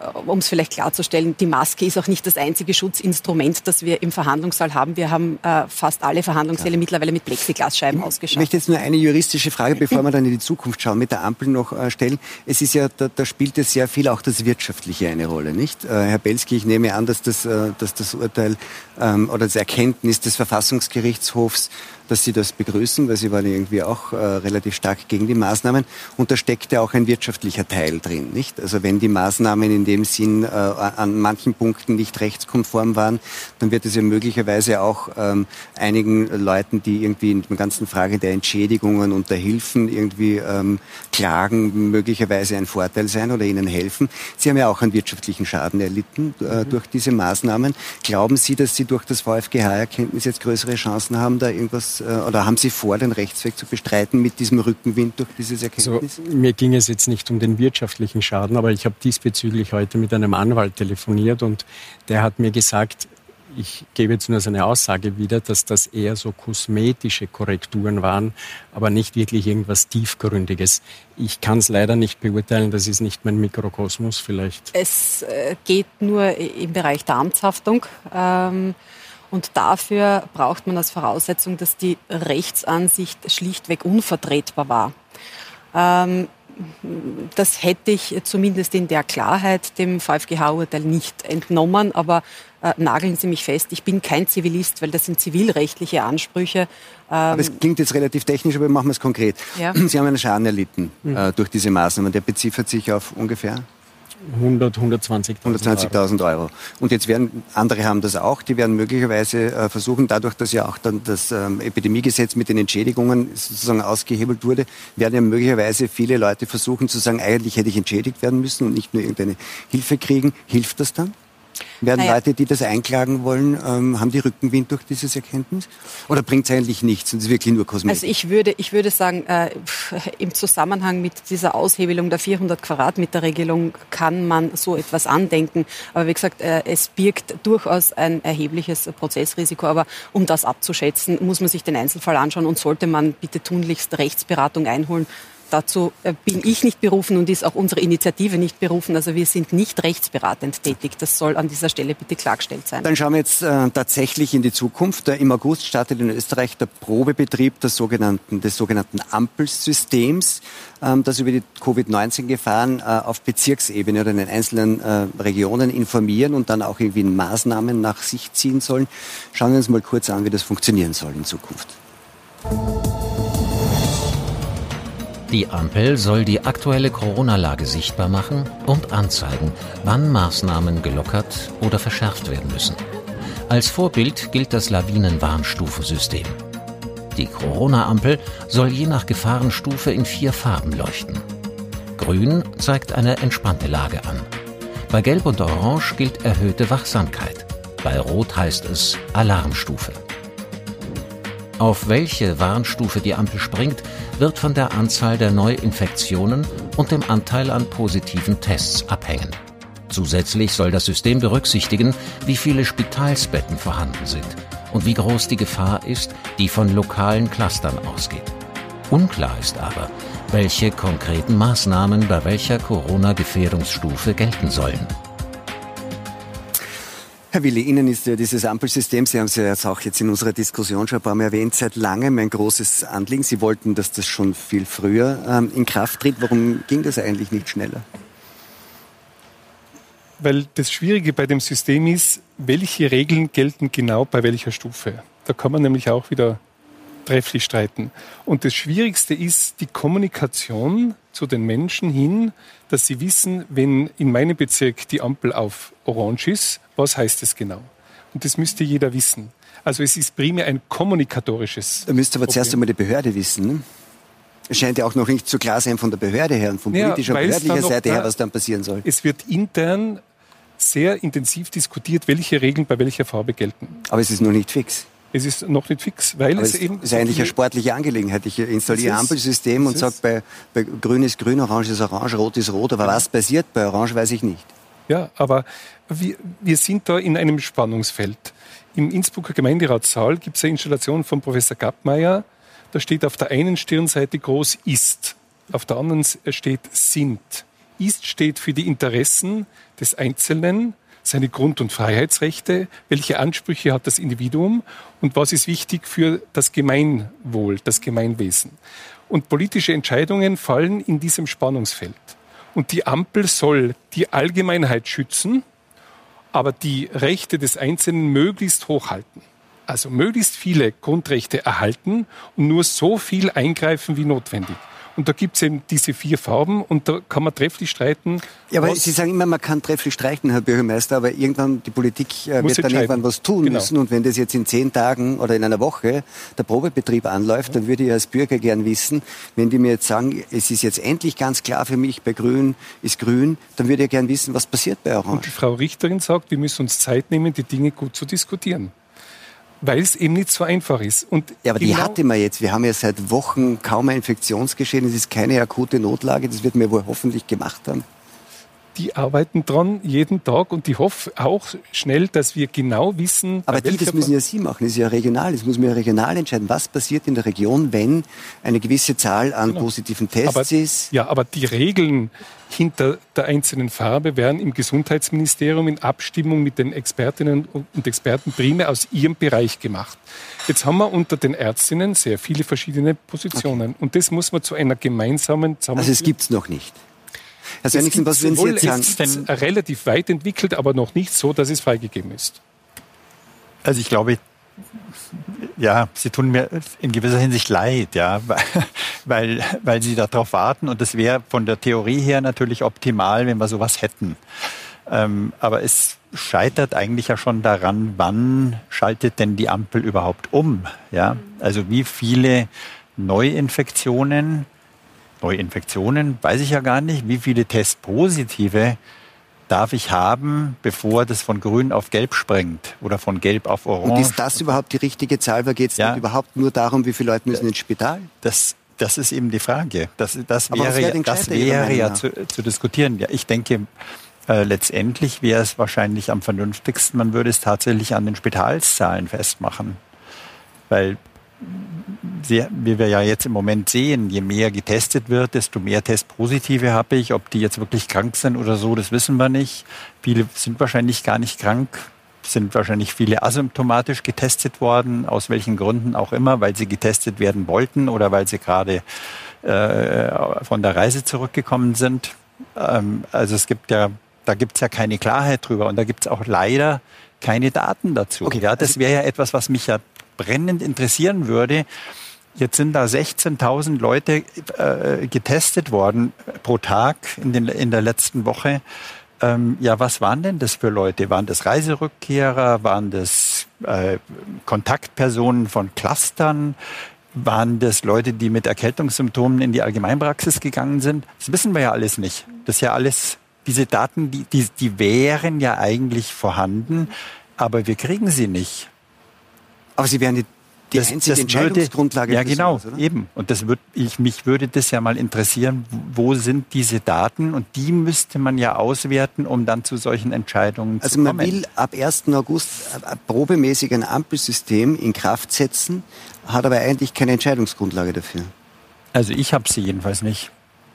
Ähm, um es vielleicht klarzustellen, die Maske ist auch nicht das einzige Schutzinstrument, das wir im Verhandlungssaal haben. Wir haben äh, fast alle Verhandlungssäle Klar. mittlerweile mit Plexiglasscheiben ausgeschaltet. Ich möchte jetzt nur eine juristische Frage, bevor wir dann in die Zukunft schauen, mit der Ampel noch äh, stellen. Es ist ja, da, da spielt es sehr viel auch das Wirtschaftliche eine Rolle, nicht? Äh, Herr Belski, ich nehme an, dass das, äh, dass das Urteil ähm, oder das Erkenntnis des Verfassungsgerichtshofs dass Sie das begrüßen, weil Sie waren irgendwie auch äh, relativ stark gegen die Maßnahmen. Und da steckt ja auch ein wirtschaftlicher Teil drin, nicht? Also wenn die Maßnahmen in dem Sinn äh, an manchen Punkten nicht rechtskonform waren, dann wird es ja möglicherweise auch ähm, einigen Leuten, die irgendwie in der ganzen Frage der Entschädigungen und der Hilfen irgendwie ähm, klagen, möglicherweise ein Vorteil sein oder ihnen helfen. Sie haben ja auch einen wirtschaftlichen Schaden erlitten äh, durch diese Maßnahmen. Glauben Sie, dass Sie durch das VfGH-Erkenntnis jetzt größere Chancen haben, da irgendwas äh, oder haben Sie vor, den Rechtsweg zu bestreiten mit diesem Rückenwind durch dieses Erkenntnis? Also, mir ging es jetzt nicht um den wirtschaftlichen Schaden, aber ich habe diesbezüglich heute mit einem Anwalt telefoniert und der hat mir gesagt, ich gebe jetzt nur seine Aussage wieder, dass das eher so kosmetische Korrekturen waren, aber nicht wirklich irgendwas Tiefgründiges. Ich kann es leider nicht beurteilen, das ist nicht mein Mikrokosmos vielleicht. Es äh, geht nur im Bereich der Amtshaftung. Ähm, und dafür braucht man als Voraussetzung, dass die Rechtsansicht schlichtweg unvertretbar war. Ähm, das hätte ich zumindest in der Klarheit dem VfGH-Urteil nicht entnommen, aber äh, nageln Sie mich fest, ich bin kein Zivilist, weil das sind zivilrechtliche Ansprüche. aber es ähm, klingt jetzt relativ technisch, aber machen wir es konkret. Ja. [CLEARS THROAT] Sie haben einen Schaden erlitten mhm. äh, durch diese Maßnahmen. Der beziffert sich auf ungefähr 100, 120.000 120 Euro. Und jetzt werden, andere haben das auch, die werden möglicherweise äh, versuchen, dadurch, dass ja auch dann das ähm, Epidemiegesetz mit den Entschädigungen sozusagen ausgehebelt wurde, werden ja möglicherweise viele Leute versuchen zu sagen, eigentlich hätte ich entschädigt werden müssen und nicht nur irgendeine Hilfe kriegen. Hilft das dann? Werden naja. Leute, die das einklagen wollen, ähm, haben die Rückenwind durch dieses Erkenntnis? Oder bringt es eigentlich nichts und es ist wirklich nur Kosmetik? Also ich würde, ich würde sagen, äh, im Zusammenhang mit dieser Aushebelung der 400 Quadratmeter Regelung kann man so etwas andenken. Aber wie gesagt, äh, es birgt durchaus ein erhebliches Prozessrisiko. Aber um das abzuschätzen, muss man sich den Einzelfall anschauen und sollte man bitte tunlichst Rechtsberatung einholen. Dazu äh, bin ich nicht berufen und ist auch unsere Initiative nicht berufen. Also wir sind nicht rechtsberatend tätig. Das soll an dieser Stelle bitte klargestellt sein. Dann schauen wir jetzt äh, tatsächlich in die Zukunft. Im August startet in Österreich der Probebetrieb des sogenannten, des sogenannten Ampelsystems, ähm, das über die Covid-19-Gefahren äh, auf Bezirksebene oder in den einzelnen äh, Regionen informieren und dann auch irgendwie Maßnahmen nach sich ziehen sollen. Schauen wir uns mal kurz an, wie das funktionieren soll in Zukunft. Die Ampel soll die aktuelle Corona-Lage sichtbar machen und anzeigen, wann Maßnahmen gelockert oder verschärft werden müssen. Als Vorbild gilt das Lawinenwarnstufensystem. Die Corona-Ampel soll je nach Gefahrenstufe in vier Farben leuchten. Grün zeigt eine entspannte Lage an. Bei Gelb und Orange gilt erhöhte Wachsamkeit. Bei Rot heißt es Alarmstufe. Auf welche Warnstufe die Ampel springt, wird von der Anzahl der Neuinfektionen und dem Anteil an positiven Tests abhängen. Zusätzlich soll das System berücksichtigen, wie viele Spitalsbetten vorhanden sind und wie groß die Gefahr ist, die von lokalen Clustern ausgeht. Unklar ist aber, welche konkreten Maßnahmen bei welcher Corona-Gefährdungsstufe gelten sollen. Herr Willi, Ihnen ist ja dieses Ampelsystem, Sie haben es ja jetzt auch jetzt in unserer Diskussion schon ein paar Mal erwähnt, seit langem ein großes Anliegen. Sie wollten, dass das schon viel früher ähm, in Kraft tritt. Warum ging das eigentlich nicht schneller? Weil das Schwierige bei dem System ist, welche Regeln gelten genau bei welcher Stufe. Da kann man nämlich auch wieder trefflich streiten. Und das Schwierigste ist die Kommunikation zu den Menschen hin, dass sie wissen, wenn in meinem Bezirk die Ampel auf Orange ist, was heißt das genau? Und das müsste jeder wissen. Also es ist primär ein kommunikatorisches. Da müsste aber Problem. zuerst einmal die Behörde wissen. Ne? Es scheint ja auch noch nicht so klar sein von der Behörde her und von ja, politischer, behördlicher Seite her, was dann passieren soll. Es wird intern sehr intensiv diskutiert, welche Regeln bei welcher Farbe gelten. Aber es ist noch nicht fix. Es ist noch nicht fix, weil es, es eben. ist eigentlich eine sportliche Angelegenheit. Ich installiere ein Ampelsystem und sage, bei, bei Grün ist Grün, Orange ist Orange, Rot ist Rot. Aber ja. was passiert bei Orange, weiß ich nicht. Ja, aber wir, wir sind da in einem Spannungsfeld. Im Innsbrucker Gemeinderatssaal gibt es eine Installation von Professor Gappmeier. Da steht auf der einen Stirnseite groß ist, auf der anderen steht sind. Ist steht für die Interessen des Einzelnen, seine Grund- und Freiheitsrechte, welche Ansprüche hat das Individuum und was ist wichtig für das Gemeinwohl, das Gemeinwesen. Und politische Entscheidungen fallen in diesem Spannungsfeld. Und die Ampel soll die Allgemeinheit schützen, aber die Rechte des Einzelnen möglichst hochhalten. Also möglichst viele Grundrechte erhalten und nur so viel eingreifen wie notwendig. Und da gibt es eben diese vier Farben und da kann man trefflich streiten. Ja, aber Sie sagen immer, man kann trefflich streiten, Herr Bürgermeister, aber irgendwann die Politik äh, wird dann irgendwann was tun genau. müssen. Und wenn das jetzt in zehn Tagen oder in einer Woche der Probebetrieb anläuft, dann würde ich als Bürger gern wissen, wenn die mir jetzt sagen, es ist jetzt endlich ganz klar für mich, bei Grün ist Grün, dann würde ich gern wissen, was passiert bei Orange. Und die Frau Richterin sagt, wir müssen uns Zeit nehmen, die Dinge gut zu diskutieren weil es eben nicht so einfach ist. Und ja, aber die genau hatte man jetzt. Wir haben ja seit Wochen kaum ein Infektionsgeschehen. Es ist keine akute Notlage. Das wird mir wohl hoffentlich gemacht haben. Die arbeiten dran jeden Tag und ich hoffe auch schnell, dass wir genau wissen. Aber die, das müssen ja Sie machen, das ist ja regional. Das muss man ja regional entscheiden. Was passiert in der Region, wenn eine gewisse Zahl an genau. positiven Tests aber, ist? Ja, aber die Regeln hinter der einzelnen Farbe werden im Gesundheitsministerium in Abstimmung mit den Expertinnen und Experten primär aus ihrem Bereich gemacht. Jetzt haben wir unter den Ärztinnen sehr viele verschiedene Positionen. Okay. Und das muss man zu einer gemeinsamen Also es gibt es noch nicht. Herr Sönnigsen, was würden Sie jetzt sagen? Ist denn relativ weit entwickelt, aber noch nicht so, dass es freigegeben ist. Also ich glaube, ja, Sie tun mir in gewisser Hinsicht leid, ja, [LAUGHS] weil, weil Sie darauf warten und das wäre von der Theorie her natürlich optimal, wenn wir sowas hätten. Ähm, aber es scheitert eigentlich ja schon daran, wann schaltet denn die Ampel überhaupt um? Ja, also wie viele Neuinfektionen Neuinfektionen, weiß ich ja gar nicht. Wie viele Testpositive darf ich haben, bevor das von grün auf gelb springt oder von gelb auf orange? Und ist das überhaupt die richtige Zahl? Weil geht es ja. überhaupt nur darum, wie viele Leute müssen ins Spital? Das, das ist eben die Frage. Das, das wäre, wär das wäre ja zu, zu, diskutieren. Ja, ich denke, äh, letztendlich wäre es wahrscheinlich am vernünftigsten, man würde es tatsächlich an den Spitalszahlen festmachen. Weil sehr, wie wir ja jetzt im Moment sehen, je mehr getestet wird, desto mehr Testpositive habe ich. Ob die jetzt wirklich krank sind oder so, das wissen wir nicht. Viele sind wahrscheinlich gar nicht krank, sind wahrscheinlich viele asymptomatisch getestet worden, aus welchen Gründen auch immer, weil sie getestet werden wollten oder weil sie gerade äh, von der Reise zurückgekommen sind. Ähm, also es gibt ja, da gibt es ja keine Klarheit drüber und da gibt es auch leider keine Daten dazu. Okay, ja, das wäre ja etwas, was mich ja brennend interessieren würde. Jetzt sind da 16.000 Leute äh, getestet worden pro Tag in, den, in der letzten Woche. Ähm, ja, was waren denn das für Leute? Waren das Reiserückkehrer? Waren das äh, Kontaktpersonen von Clustern? Waren das Leute, die mit Erkältungssymptomen in die Allgemeinpraxis gegangen sind? Das wissen wir ja alles nicht. Das ist ja alles, diese Daten, die, die, die wären ja eigentlich vorhanden, aber wir kriegen sie nicht. Aber Sie wären die, die das, einzige das Entscheidungsgrundlage. Würde, ja, genau, sowas, eben. Und das wird, ich, mich würde das ja mal interessieren, wo sind diese Daten? Und die müsste man ja auswerten, um dann zu solchen Entscheidungen also zu kommen. Also man will ab 1. August probemäßig ein Ampelsystem in Kraft setzen, hat aber eigentlich keine Entscheidungsgrundlage dafür. Also ich habe sie jedenfalls nicht.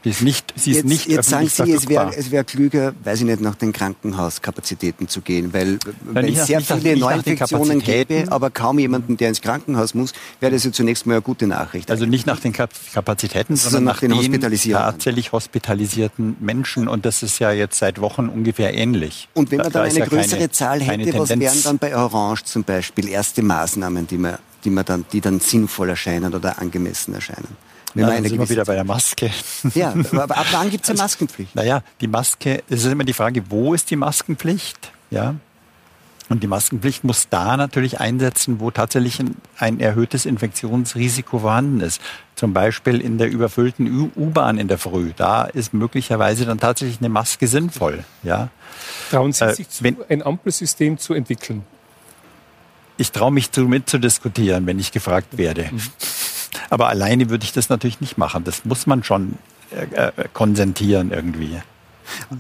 Die ist nicht, sie ist jetzt, nicht jetzt sagen Sie, es wäre wär klüger, weiß ich nicht, nach den Krankenhauskapazitäten zu gehen, weil wenn es sehr viele Neuinfektionen gäbe, aber kaum jemanden, der ins Krankenhaus muss, wäre das ja zunächst mal eine gute Nachricht. Also nicht nach den Kapazitäten, sondern nach, nach den, hospitalisierten. tatsächlich hospitalisierten Menschen und das ist ja jetzt seit Wochen ungefähr ähnlich. Und wenn man da dann eine ja größere keine, Zahl hätte, was wären dann bei Orange zum Beispiel erste Maßnahmen, die man, die man dann, die dann sinnvoll erscheinen oder angemessen erscheinen? Wenn sind wir wieder bei der Maske. [LAUGHS] Ja, aber ab wann gibt es eine Maskenpflicht? Naja, die Maske, es ist immer die Frage, wo ist die Maskenpflicht? Ja. Und die Maskenpflicht muss da natürlich einsetzen, wo tatsächlich ein, ein erhöhtes Infektionsrisiko vorhanden ist. Zum Beispiel in der überfüllten U-Bahn in der Früh. Da ist möglicherweise dann tatsächlich eine Maske sinnvoll. Ja. Trauen Sie äh, sich zu, wenn, ein Ampelsystem zu entwickeln? Ich traue mich zu mitzudiskutieren, wenn ich gefragt werde. Mhm. Aber alleine würde ich das natürlich nicht machen. Das muss man schon äh, äh, konsentieren irgendwie.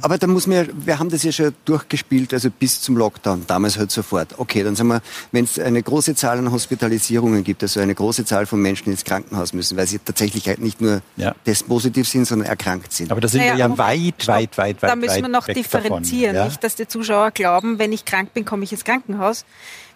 Aber da muss man ja, wir haben das ja schon durchgespielt, also bis zum Lockdown, damals halt sofort. Okay, dann sagen wir, wenn es eine große Zahl an Hospitalisierungen gibt, also eine große Zahl von Menschen ins Krankenhaus müssen, weil sie tatsächlich halt nicht nur ja. testpositiv sind, sondern erkrankt sind. Aber da sind naja, wir ja weit, weit, weit, weit. Da müssen wir noch differenzieren, davon, ja? nicht, dass die Zuschauer glauben, wenn ich krank bin, komme ich ins Krankenhaus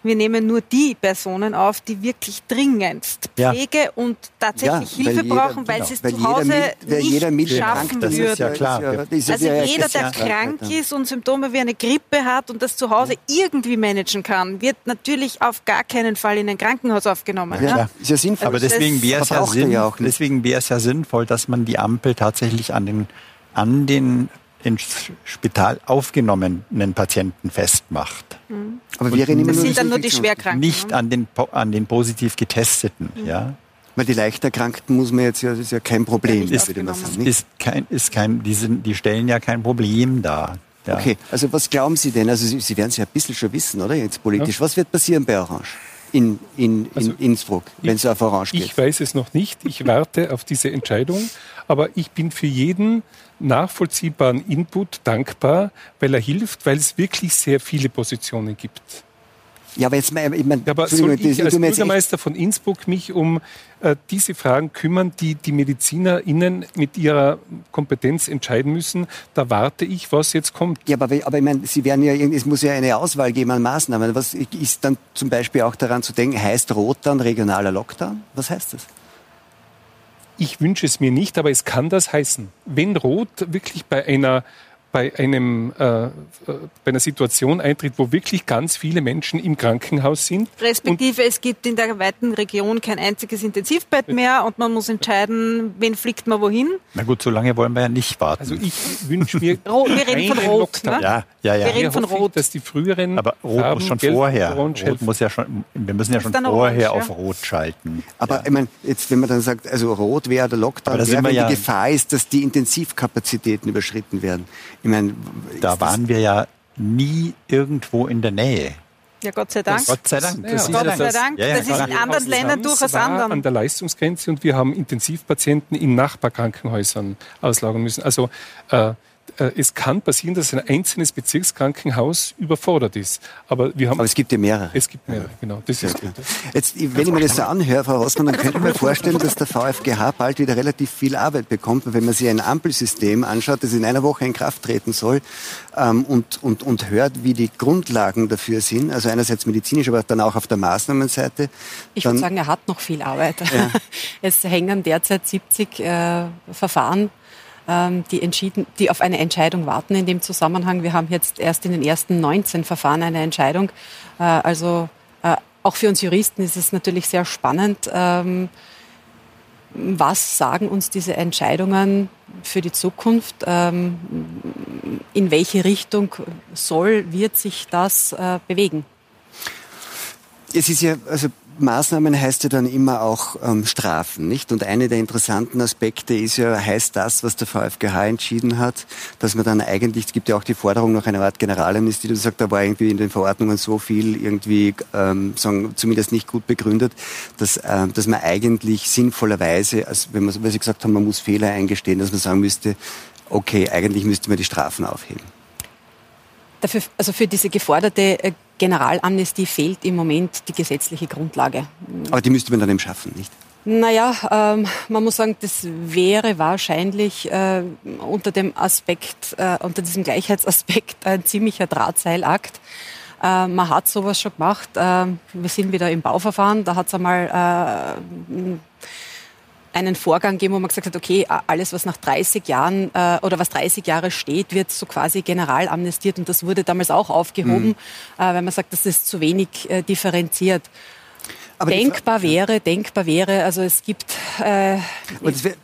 wir nehmen nur die Personen auf, die wirklich dringendst Pflege ja. und tatsächlich ja, Hilfe jeder, brauchen, weil genau, sie es zu Hause jeder mit, nicht schaffen das würden. Ist ja klar. also jeder, der krank ist und Symptome wie eine Grippe hat und das zu Hause irgendwie managen kann, wird natürlich auf gar keinen Fall in ein Krankenhaus aufgenommen. Ja, ja. Ist ja sinnvoll. Aber deswegen wäre es ja, Sinn, ja deswegen wäre es ja sinnvoll, dass man die Ampel tatsächlich an den an den ins Spital aufgenommenen Patienten festmacht. Mhm. Aber wir reden immer das sind dann nur die Schwerkranken. Nicht an den, an den positiv Getesteten. Mhm. Ja. Weil die leicht Erkrankten muss man jetzt ja, das ist ja kein Problem. Ja, ist, ist, kein, ist kein, die, sind, die stellen ja kein Problem dar. Ja. Okay, also was glauben Sie denn? Also Sie, Sie werden es ja ein bisschen schon wissen, oder jetzt politisch. Ja. Was wird passieren bei Orange? In, in, also in Innsbruck, wenn es auf Orange geht? Ich weiß es noch nicht. Ich warte auf diese Entscheidung. Aber ich bin für jeden nachvollziehbaren Input dankbar, weil er hilft, weil es wirklich sehr viele Positionen gibt. Ja, aber jetzt, ich mein, aber soll ich als Bürgermeister von Innsbruck mich um äh, diese Fragen kümmern, die die MedizinerInnen mit ihrer Kompetenz entscheiden müssen? Da warte ich, was jetzt kommt. Ja, aber, aber ich meine, Sie werden ja, es muss ja eine Auswahl geben an Maßnahmen. Was ist dann zum Beispiel auch daran zu denken, heißt Rot dann regionaler Lockdown? Was heißt das? Ich wünsche es mir nicht, aber es kann das heißen. Wenn Rot wirklich bei einer bei, einem, äh, äh, bei einer Situation eintritt, wo wirklich ganz viele Menschen im Krankenhaus sind. Respektive es gibt in der weiten Region kein einziges Intensivbett mehr und man muss entscheiden, wen fliegt man wohin. Na gut, so lange wollen wir ja nicht warten. Also ich wünsche mir [LAUGHS] Wir reden von Rot, ne? Ja, ja, ja. Wir reden von Rot. dass die früheren Aber Rot Farben, muss schon Gelb, vorher. Rot muss ja schon, wir müssen ja schon vorher orange, auf Rot schalten. Aber ja. ich meine, jetzt wenn man dann sagt, also Rot wäre der Lockdown, wäre, wenn ja die Gefahr ist, dass die Intensivkapazitäten überschritten werden. Ich meine, da waren wir ja nie irgendwo in der Nähe. Ja, Gott sei Dank. Das, Gott sei Dank. Das, ja, Gott sei Dank. Ja, ja, das ist in anderen Ländern durchaus anders. an der Leistungsgrenze und wir haben Intensivpatienten in Nachbarkrankenhäusern auslagern müssen. Also äh, es kann passieren, dass ein einzelnes Bezirkskrankenhaus überfordert ist. Aber, wir haben, Aber es gibt ja mehrere. Es gibt mehrere, genau. Das ist gut. Jetzt, wenn ich mir das so anhöre, Frau Rossmann, dann könnte ich mir vorstellen, dass der VfGH bald wieder relativ viel Arbeit bekommt. wenn man sich ein Ampelsystem anschaut, das in einer Woche in Kraft treten soll ähm, und, und, und hört, wie die Grundlagen dafür sind, also einerseits medizinisch, aber dann auch auf der Maßnahmenseite. Ich würde sagen, er hat noch viel Arbeit. Ja. [LAUGHS] Es hängen derzeit 70 äh, Verfahren die, entschieden, die auf eine Entscheidung warten in dem Zusammenhang. Wir haben jetzt erst in den ersten 19 Verfahren eine Entscheidung. Äh, also äh, auch für uns Juristen ist es natürlich sehr spannend. Ähm, was sagen uns diese Entscheidungen für die Zukunft? Ähm, in welche Richtung soll, wird sich das äh, bewegen? Es ist ja, also Maßnahmen heißt ja dann immer auch ähm, Strafen, nicht? Und eine der interessanten Aspekte ist ja, heißt das, was der VfGH entschieden hat, dass man dann eigentlich, es gibt ja auch die Forderung nach einer Art Generalamnestie, die sagt, da war irgendwie in den Verordnungen so viel irgendwie, ähm, sagen, zumindest nicht gut begründet, dass, ähm, dass man eigentlich sinnvollerweise, also wenn man, weil Sie gesagt haben, man muss Fehler eingestehen, dass man sagen müsste, okay, eigentlich müsste man die Strafen aufheben. Dafür, also für diese geforderte äh, Generalamnestie fehlt im Moment die gesetzliche Grundlage. Aber die müsste man dann eben schaffen, nicht? Naja, ähm, man muss sagen, das wäre wahrscheinlich äh, unter dem Aspekt, äh, unter diesem Gleichheitsaspekt [LAUGHS] ein ziemlicher Drahtseilakt. Äh, man hat sowas schon gemacht. Äh, wir sind wieder im Bauverfahren. Da hat es einmal äh, einen Vorgang geben, wo man gesagt hat, okay, alles, was nach 30 Jahren äh, oder was 30 Jahre steht, wird so quasi general amnestiert. Und das wurde damals auch aufgehoben, mhm. äh, weil man sagt, das ist zu wenig äh, differenziert. Aber denkbar wäre, denkbar wäre, also es gibt, äh,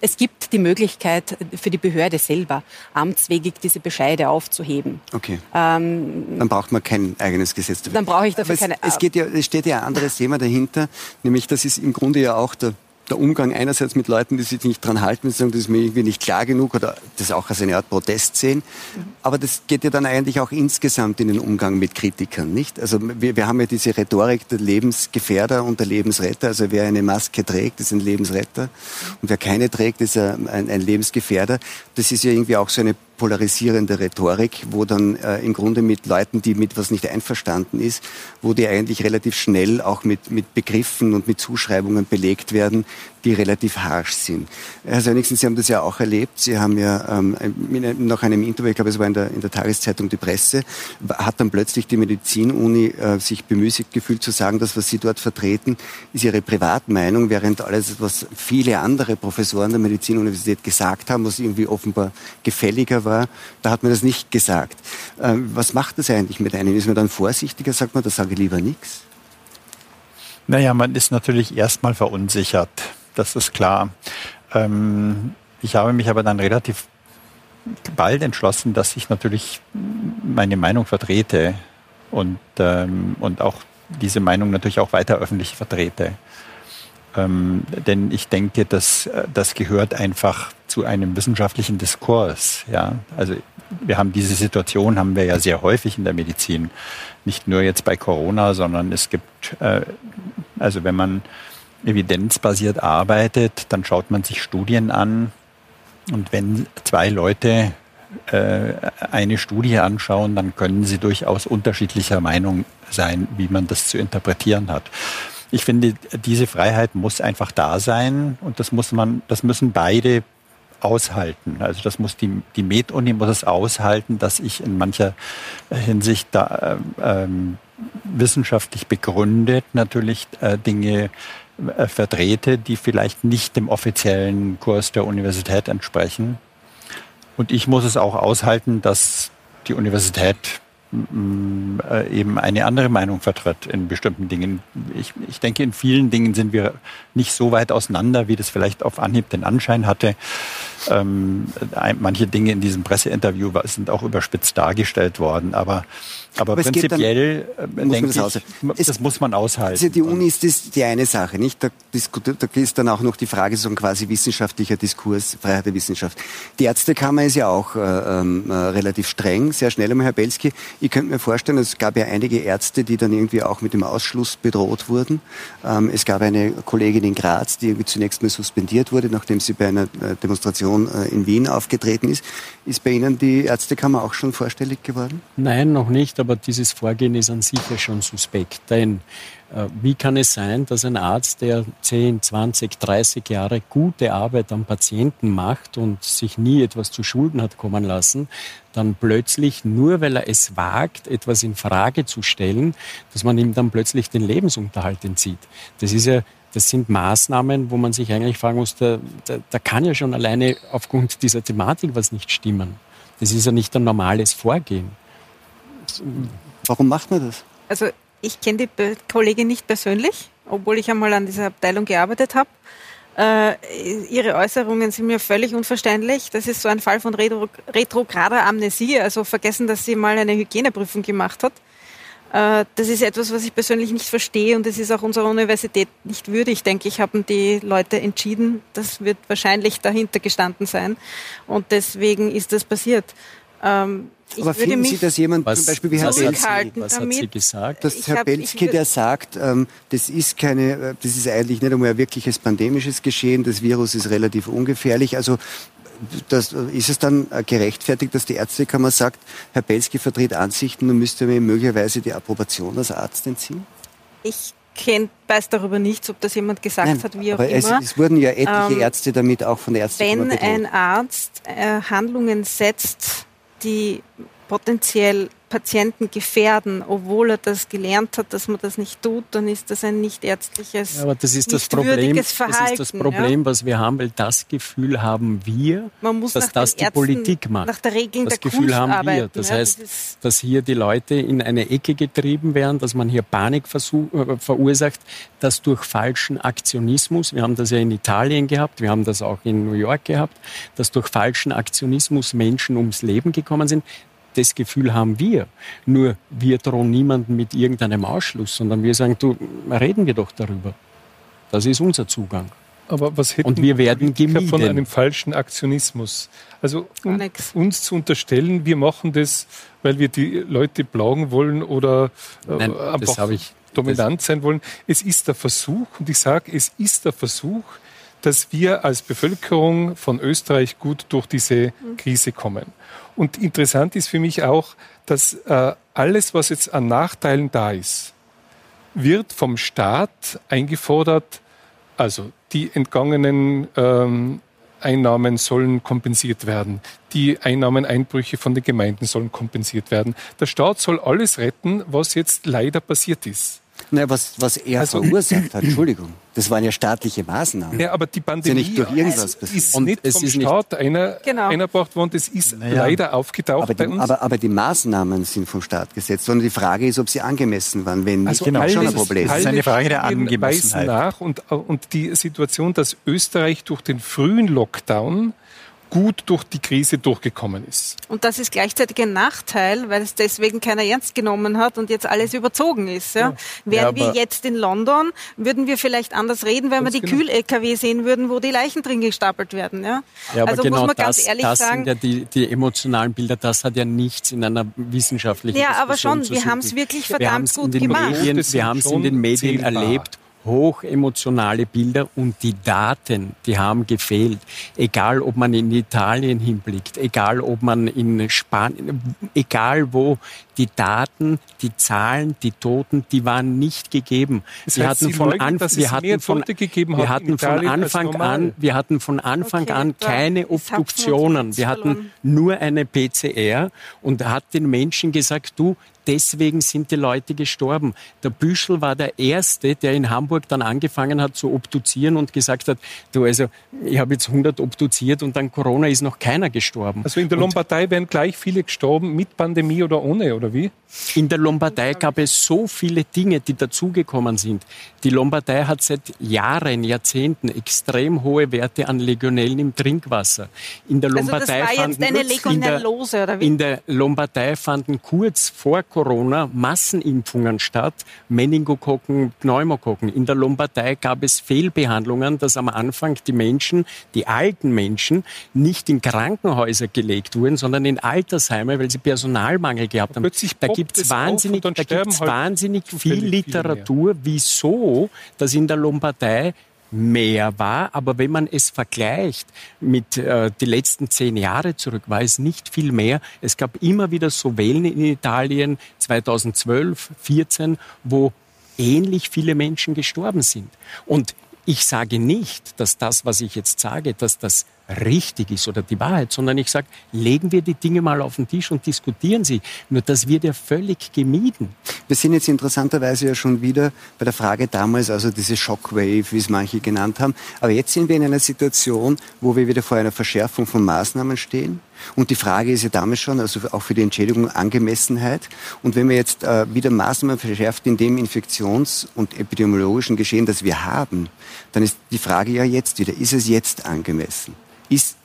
es gibt die Möglichkeit für die Behörde selber, amtswegig diese Bescheide aufzuheben. Okay. Ähm, dann braucht man kein eigenes Gesetz dafür. Dann brauche ich dafür es, keine. Es, geht ja, es steht ja ein anderes Thema dahinter, nämlich das ist im Grunde ja auch der der Umgang einerseits mit Leuten, die sich nicht dran halten, sagen, das ist mir irgendwie nicht klar genug oder das auch als eine Art Protest sehen. Aber das geht ja dann eigentlich auch insgesamt in den Umgang mit Kritikern, nicht? Also wir, wir haben ja diese Rhetorik der Lebensgefährder und der Lebensretter. Also wer eine Maske trägt, ist ein Lebensretter und wer keine trägt, ist ein, ein Lebensgefährder. Das ist ja irgendwie auch so eine polarisierende Rhetorik, wo dann äh, im Grunde mit Leuten, die mit was nicht einverstanden ist, wo die eigentlich relativ schnell auch mit, mit Begriffen und mit Zuschreibungen belegt werden, die relativ harsch sind. Herr Sönnigsen, Sie haben das ja auch erlebt. Sie haben ja ähm, nach einem Interview, ich glaube, es war in der, in der Tageszeitung Die Presse, hat dann plötzlich die Medizinuni äh, sich bemüßigt gefühlt zu sagen, dass was Sie dort vertreten, ist Ihre Privatmeinung, während alles, was viele andere Professoren der Medizinuniversität gesagt haben, was irgendwie offenbar gefälliger war, da hat man das nicht gesagt. Ähm, was macht das eigentlich mit einem? Ist man dann vorsichtiger, sagt man, da sage ich lieber nichts? Naja, man ist natürlich erstmal verunsichert das ist klar. Ähm, ich habe mich aber dann relativ bald entschlossen, dass ich natürlich meine Meinung vertrete und, ähm, und auch diese Meinung natürlich auch weiter öffentlich vertrete. Ähm, denn ich denke, dass das gehört einfach zu einem wissenschaftlichen Diskurs. Ja, also wir haben diese Situation haben wir ja sehr häufig in der Medizin, nicht nur jetzt bei Corona, sondern es gibt, äh, also wenn man evidenzbasiert arbeitet, dann schaut man sich Studien an und wenn zwei Leute äh, eine Studie anschauen, dann können sie durchaus unterschiedlicher Meinung sein, wie man das zu interpretieren hat. Ich finde, diese Freiheit muss einfach da sein und das muss man, das müssen beide aushalten. Also das muss die, die Med-Uni muss es aushalten, dass ich in mancher Hinsicht da ähm, wissenschaftlich begründet natürlich äh, Dinge vertrete, die vielleicht nicht dem offiziellen Kurs der Universität entsprechen. Und ich muss es auch aushalten, dass die Universität äh, eben eine andere Meinung vertritt in bestimmten Dingen. Ich, ich denke, in vielen Dingen sind wir nicht so weit auseinander, wie das vielleicht auf Anhieb den Anschein hatte. Ähm, manche Dinge in diesem Presseinterview sind auch überspitzt dargestellt worden, aber aber, aber prinzipiell dann, äh, denke das ich, das muss man aushalten. Also die Uni ist das die eine Sache, nicht? Da, da ist dann auch noch die Frage so ein quasi wissenschaftlicher Diskurs, Freiheit der Wissenschaft. Die Ärztekammer ist ja auch äh, ähm, äh, relativ streng, sehr schnell einmal, Herr Belski. Ich könnte mir vorstellen, es gab ja einige Ärzte, die dann irgendwie auch mit dem Ausschluss bedroht wurden. Ähm, es gab eine Kollegin in Graz, die irgendwie zunächst mal suspendiert wurde, nachdem sie bei einer äh, Demonstration äh, in Wien aufgetreten ist. Ist bei Ihnen die Ärztekammer auch schon vorstellig geworden? Nein, noch nicht aber dieses Vorgehen ist an sich ja schon suspekt. Denn äh, wie kann es sein, dass ein Arzt, der 10, 20, 30 Jahre gute Arbeit am Patienten macht und sich nie etwas zu Schulden hat kommen lassen, dann plötzlich, nur weil er es wagt, etwas in Frage zu stellen, dass man ihm dann plötzlich den Lebensunterhalt entzieht. Das ist ja das sind Maßnahmen, wo man sich eigentlich fragen muss, da, da, da, kann ja schon alleine aufgrund dieser Thematik was nicht stimmen. Das ist ja nicht ein normales Vorgehen. Warum macht man das? Also ich kenne die Kollegin nicht persönlich, obwohl ich einmal an dieser Abteilung gearbeitet habe. Äh, ihre Äußerungen sind mir völlig unverständlich. Das ist so ein Fall von retro, retrograder Amnesie, also vergessen, dass sie mal eine Hygieneprüfung gemacht hat. Äh, das ist etwas, was ich persönlich nicht verstehe und es ist auch unserer Universität nicht würdig, denke ich, haben die Leute entschieden. Das wird wahrscheinlich dahinter gestanden sein und deswegen ist das passiert. Ähm, ich Aber finden Sie, dass jemand was, zum Beispiel wie Herr was hat sie gesagt? Dass Herr hab, Belski, der sagt, ähm, das ist keine, äh, das ist eigentlich nicht einmal ein wirkliches pandemisches Geschehen, das Virus ist relativ ungefährlich. Also das, ist es dann gerechtfertigt, dass die Ärztekammer sagt, Herr Belski vertritt Ansichten und müsste mir möglicherweise die Approbation als Arzt entziehen? Ich kennt, weiß darüber nichts, ob das jemand gesagt Nein, hat, wie auch es, immer. Es, wurden ja etliche ähm, Ärzte damit auch von der Ärztekammer Wenn ein Arzt äh, Handlungen setzt, die potenziell Patienten gefährden, obwohl er das gelernt hat, dass man das nicht tut, dann ist das ein nicht ärztliches, ja, aber das ist das Problem, Verhalten. Das ist das Problem, ja? was wir haben, weil das Gefühl haben wir, dass das die Ärzten, Politik macht. Nach der Regel das der Gefühl Kunst haben arbeiten, wir. Das ja, heißt, das dass hier die Leute in eine Ecke getrieben werden, dass man hier Panik äh, verursacht, dass durch falschen Aktionismus, wir haben das ja in Italien gehabt, wir haben das auch in New York gehabt, dass durch falschen Aktionismus Menschen ums Leben gekommen sind das Gefühl haben wir. Nur wir drohen niemanden mit irgendeinem Ausschluss, sondern wir sagen, du, reden wir doch darüber. Das ist unser Zugang. Aber was hätten und wir werden gemieden. von einem falschen Aktionismus? Also um, uns zu unterstellen, wir machen das, weil wir die Leute plagen wollen oder äh, Nein, einfach ich, dominant sein wollen. Es ist der Versuch, und ich sage, es ist der Versuch, dass wir als Bevölkerung von Österreich gut durch diese mhm. Krise kommen. Und interessant ist für mich auch, dass äh, alles, was jetzt an Nachteilen da ist, wird vom Staat eingefordert, also die entgangenen ähm, Einnahmen sollen kompensiert werden. Die Einnahmeneinbrüche von den Gemeinden sollen kompensiert werden. Der Staat soll alles retten, was jetzt leider passiert ist. Naja, was, was er also, verursacht hat, Entschuldigung. Das waren ja staatliche Maßnahmen. Ja, aber die Pandemie ist, ja nicht durch irgendwas passiert. ist nicht es vom ist Staat nicht einer, genau. einerbracht worden. Das ist naja. leider aufgetaucht aber die, bei uns. Aber, aber, die Maßnahmen sind vom Staat gesetzt worden. Die Frage ist, ob sie angemessen waren. Wenn nicht, also genau, schon ein Problem. Das ist eine Frage der Angemessenheit. nach und, und die Situation, dass Österreich durch den frühen Lockdown gut durch die Krise durchgekommen ist. Und das ist gleichzeitig ein Nachteil, weil es deswegen keiner ernst genommen hat und jetzt alles überzogen ist. Ja? Ja. Wären ja, wir jetzt in London, würden wir vielleicht anders reden, wenn wir die genau. Kühl-LKW sehen würden, wo die Leichen drin gestapelt werden. Ja? ja aber also genau muss man das, ganz ehrlich das sagen. Sind ja die, die emotionalen Bilder, das hat ja nichts in einer wissenschaftlichen Ja, aber schon, wir haben es wirklich verdammt gut gemacht. Medien, wir haben es in den Medien zählbar. erlebt hochemotionale Bilder und die Daten, die haben gefehlt. Egal, ob man in Italien hinblickt, egal, ob man in Spanien, egal wo, die Daten, die Zahlen, die Toten, die waren nicht gegeben. Das wir hatten von Anfang, wir hatten von, wir hatten von Anfang an, wir hatten von Anfang okay, an keine Obduktionen. Wir hatten nur eine PCR und hat den Menschen gesagt, du, deswegen sind die Leute gestorben. Der Büschel war der Erste, der in Hamburg dann angefangen hat zu obduzieren und gesagt hat, du, also ich habe jetzt 100 obduziert und dann Corona ist noch keiner gestorben. Also in der Lombardei wären gleich viele gestorben, mit Pandemie oder ohne, oder wie? In der Lombardei gab es so viele Dinge, die dazugekommen sind. Die Lombardei hat seit Jahren, Jahrzehnten extrem hohe Werte an Legionellen im Trinkwasser. In der Lombardei also das war jetzt eine Legionellose, oder wie? In der Lombardei fanden kurz vor Corona Massenimpfungen statt, Meningokokken, Pneumokokken. In der Lombardei gab es Fehlbehandlungen, dass am Anfang die Menschen, die alten Menschen, nicht in Krankenhäuser gelegt wurden, sondern in Altersheime, weil sie Personalmangel gehabt haben. da gibt es wahnsinnig, da gibt's halt wahnsinnig viel Literatur, wieso das in der Lombardei mehr war. Aber wenn man es vergleicht mit äh, die letzten zehn Jahre zurück, war es nicht viel mehr. Es gab immer wieder so Wellen in Italien 2012, 14, wo ähnlich viele Menschen gestorben sind. Und ich sage nicht, dass das, was ich jetzt sage, dass das richtig ist oder die Wahrheit, sondern ich sage, legen wir die Dinge mal auf den Tisch und diskutieren sie. Nur das wird ja völlig gemieden. Wir sind jetzt interessanterweise ja schon wieder bei der Frage damals, also diese Shockwave, wie es manche genannt haben. Aber jetzt sind wir in einer Situation, wo wir wieder vor einer Verschärfung von Maßnahmen stehen. Und die Frage ist ja damals schon, also auch für die Entschädigung Angemessenheit. Und wenn man jetzt äh, wieder Maßnahmen verschärft in dem Infektions- und epidemiologischen Geschehen, das wir haben, dann ist die Frage ja jetzt wieder, ist es jetzt angemessen? Ist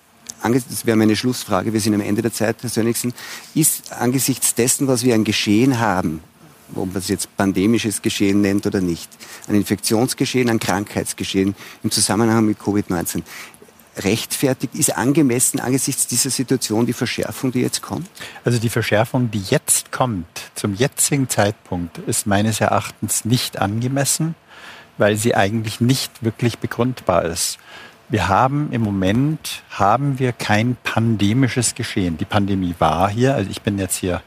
das wäre meine Schlussfrage, wir sind am Ende der Zeit, Herr Sönnigsen, ist angesichts dessen, was wir an Geschehen haben, ob man es jetzt pandemisches Geschehen nennt oder nicht, ein Infektionsgeschehen, ein Krankheitsgeschehen im Zusammenhang mit Covid-19, rechtfertigt, ist angemessen angesichts dieser Situation die Verschärfung, die jetzt kommt? Also die Verschärfung, die jetzt kommt, zum jetzigen Zeitpunkt, ist meines Erachtens nicht angemessen, weil sie eigentlich nicht wirklich begründbar ist. Wir haben im Moment haben wir kein pandemisches Geschehen. Die Pandemie war hier. Also ich bin jetzt hier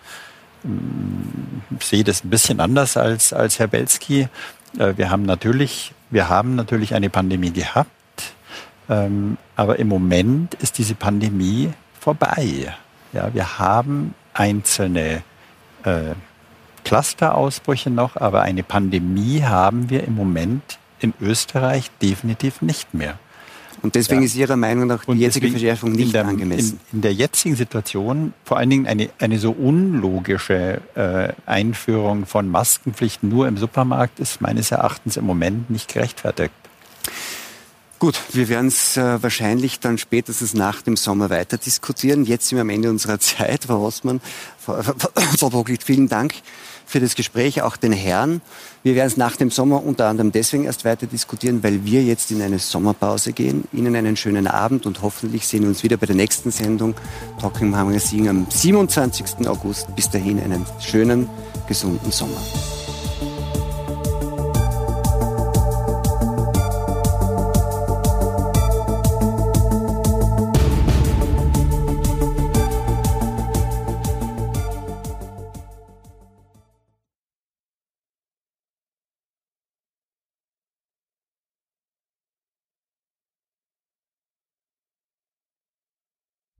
mm, sehe das ein bisschen anders als als Herr Belski. Äh, wir haben natürlich wir haben natürlich eine Pandemie gehabt, ähm, aber im Moment ist diese Pandemie vorbei. Ja, wir haben einzelne äh, Clusterausbrüche noch, aber eine Pandemie haben wir im Moment in Österreich definitiv nicht mehr. Und deswegen ja. ist Ihrer Meinung nach die und jetzige Verschärfung nicht der, angemessen? In, in, der jetzigen Situation vor allen Dingen eine, eine so unlogische äh, Einführung von Maskenpflichten nur im Supermarkt ist meines Erachtens im Moment nicht gerechtfertigt. Gut, wir werden es äh, wahrscheinlich dann spätestens nach dem Sommer weiter diskutieren. Jetzt sind wir am Ende unserer [LAUGHS] Zeit. Frau Rossmann, Frau, Frau Bocklicht, vielen Dank für das Gespräch, auch den Herren. Wir werden es nach dem Sommer unter anderem deswegen erst weiter diskutieren, weil wir jetzt in eine Sommerpause gehen. Ihnen einen schönen Abend und hoffentlich sehen wir uns wieder bei der nächsten Sendung Talking Magazine am 27. August. Bis dahin einen schönen, gesunden Sommer.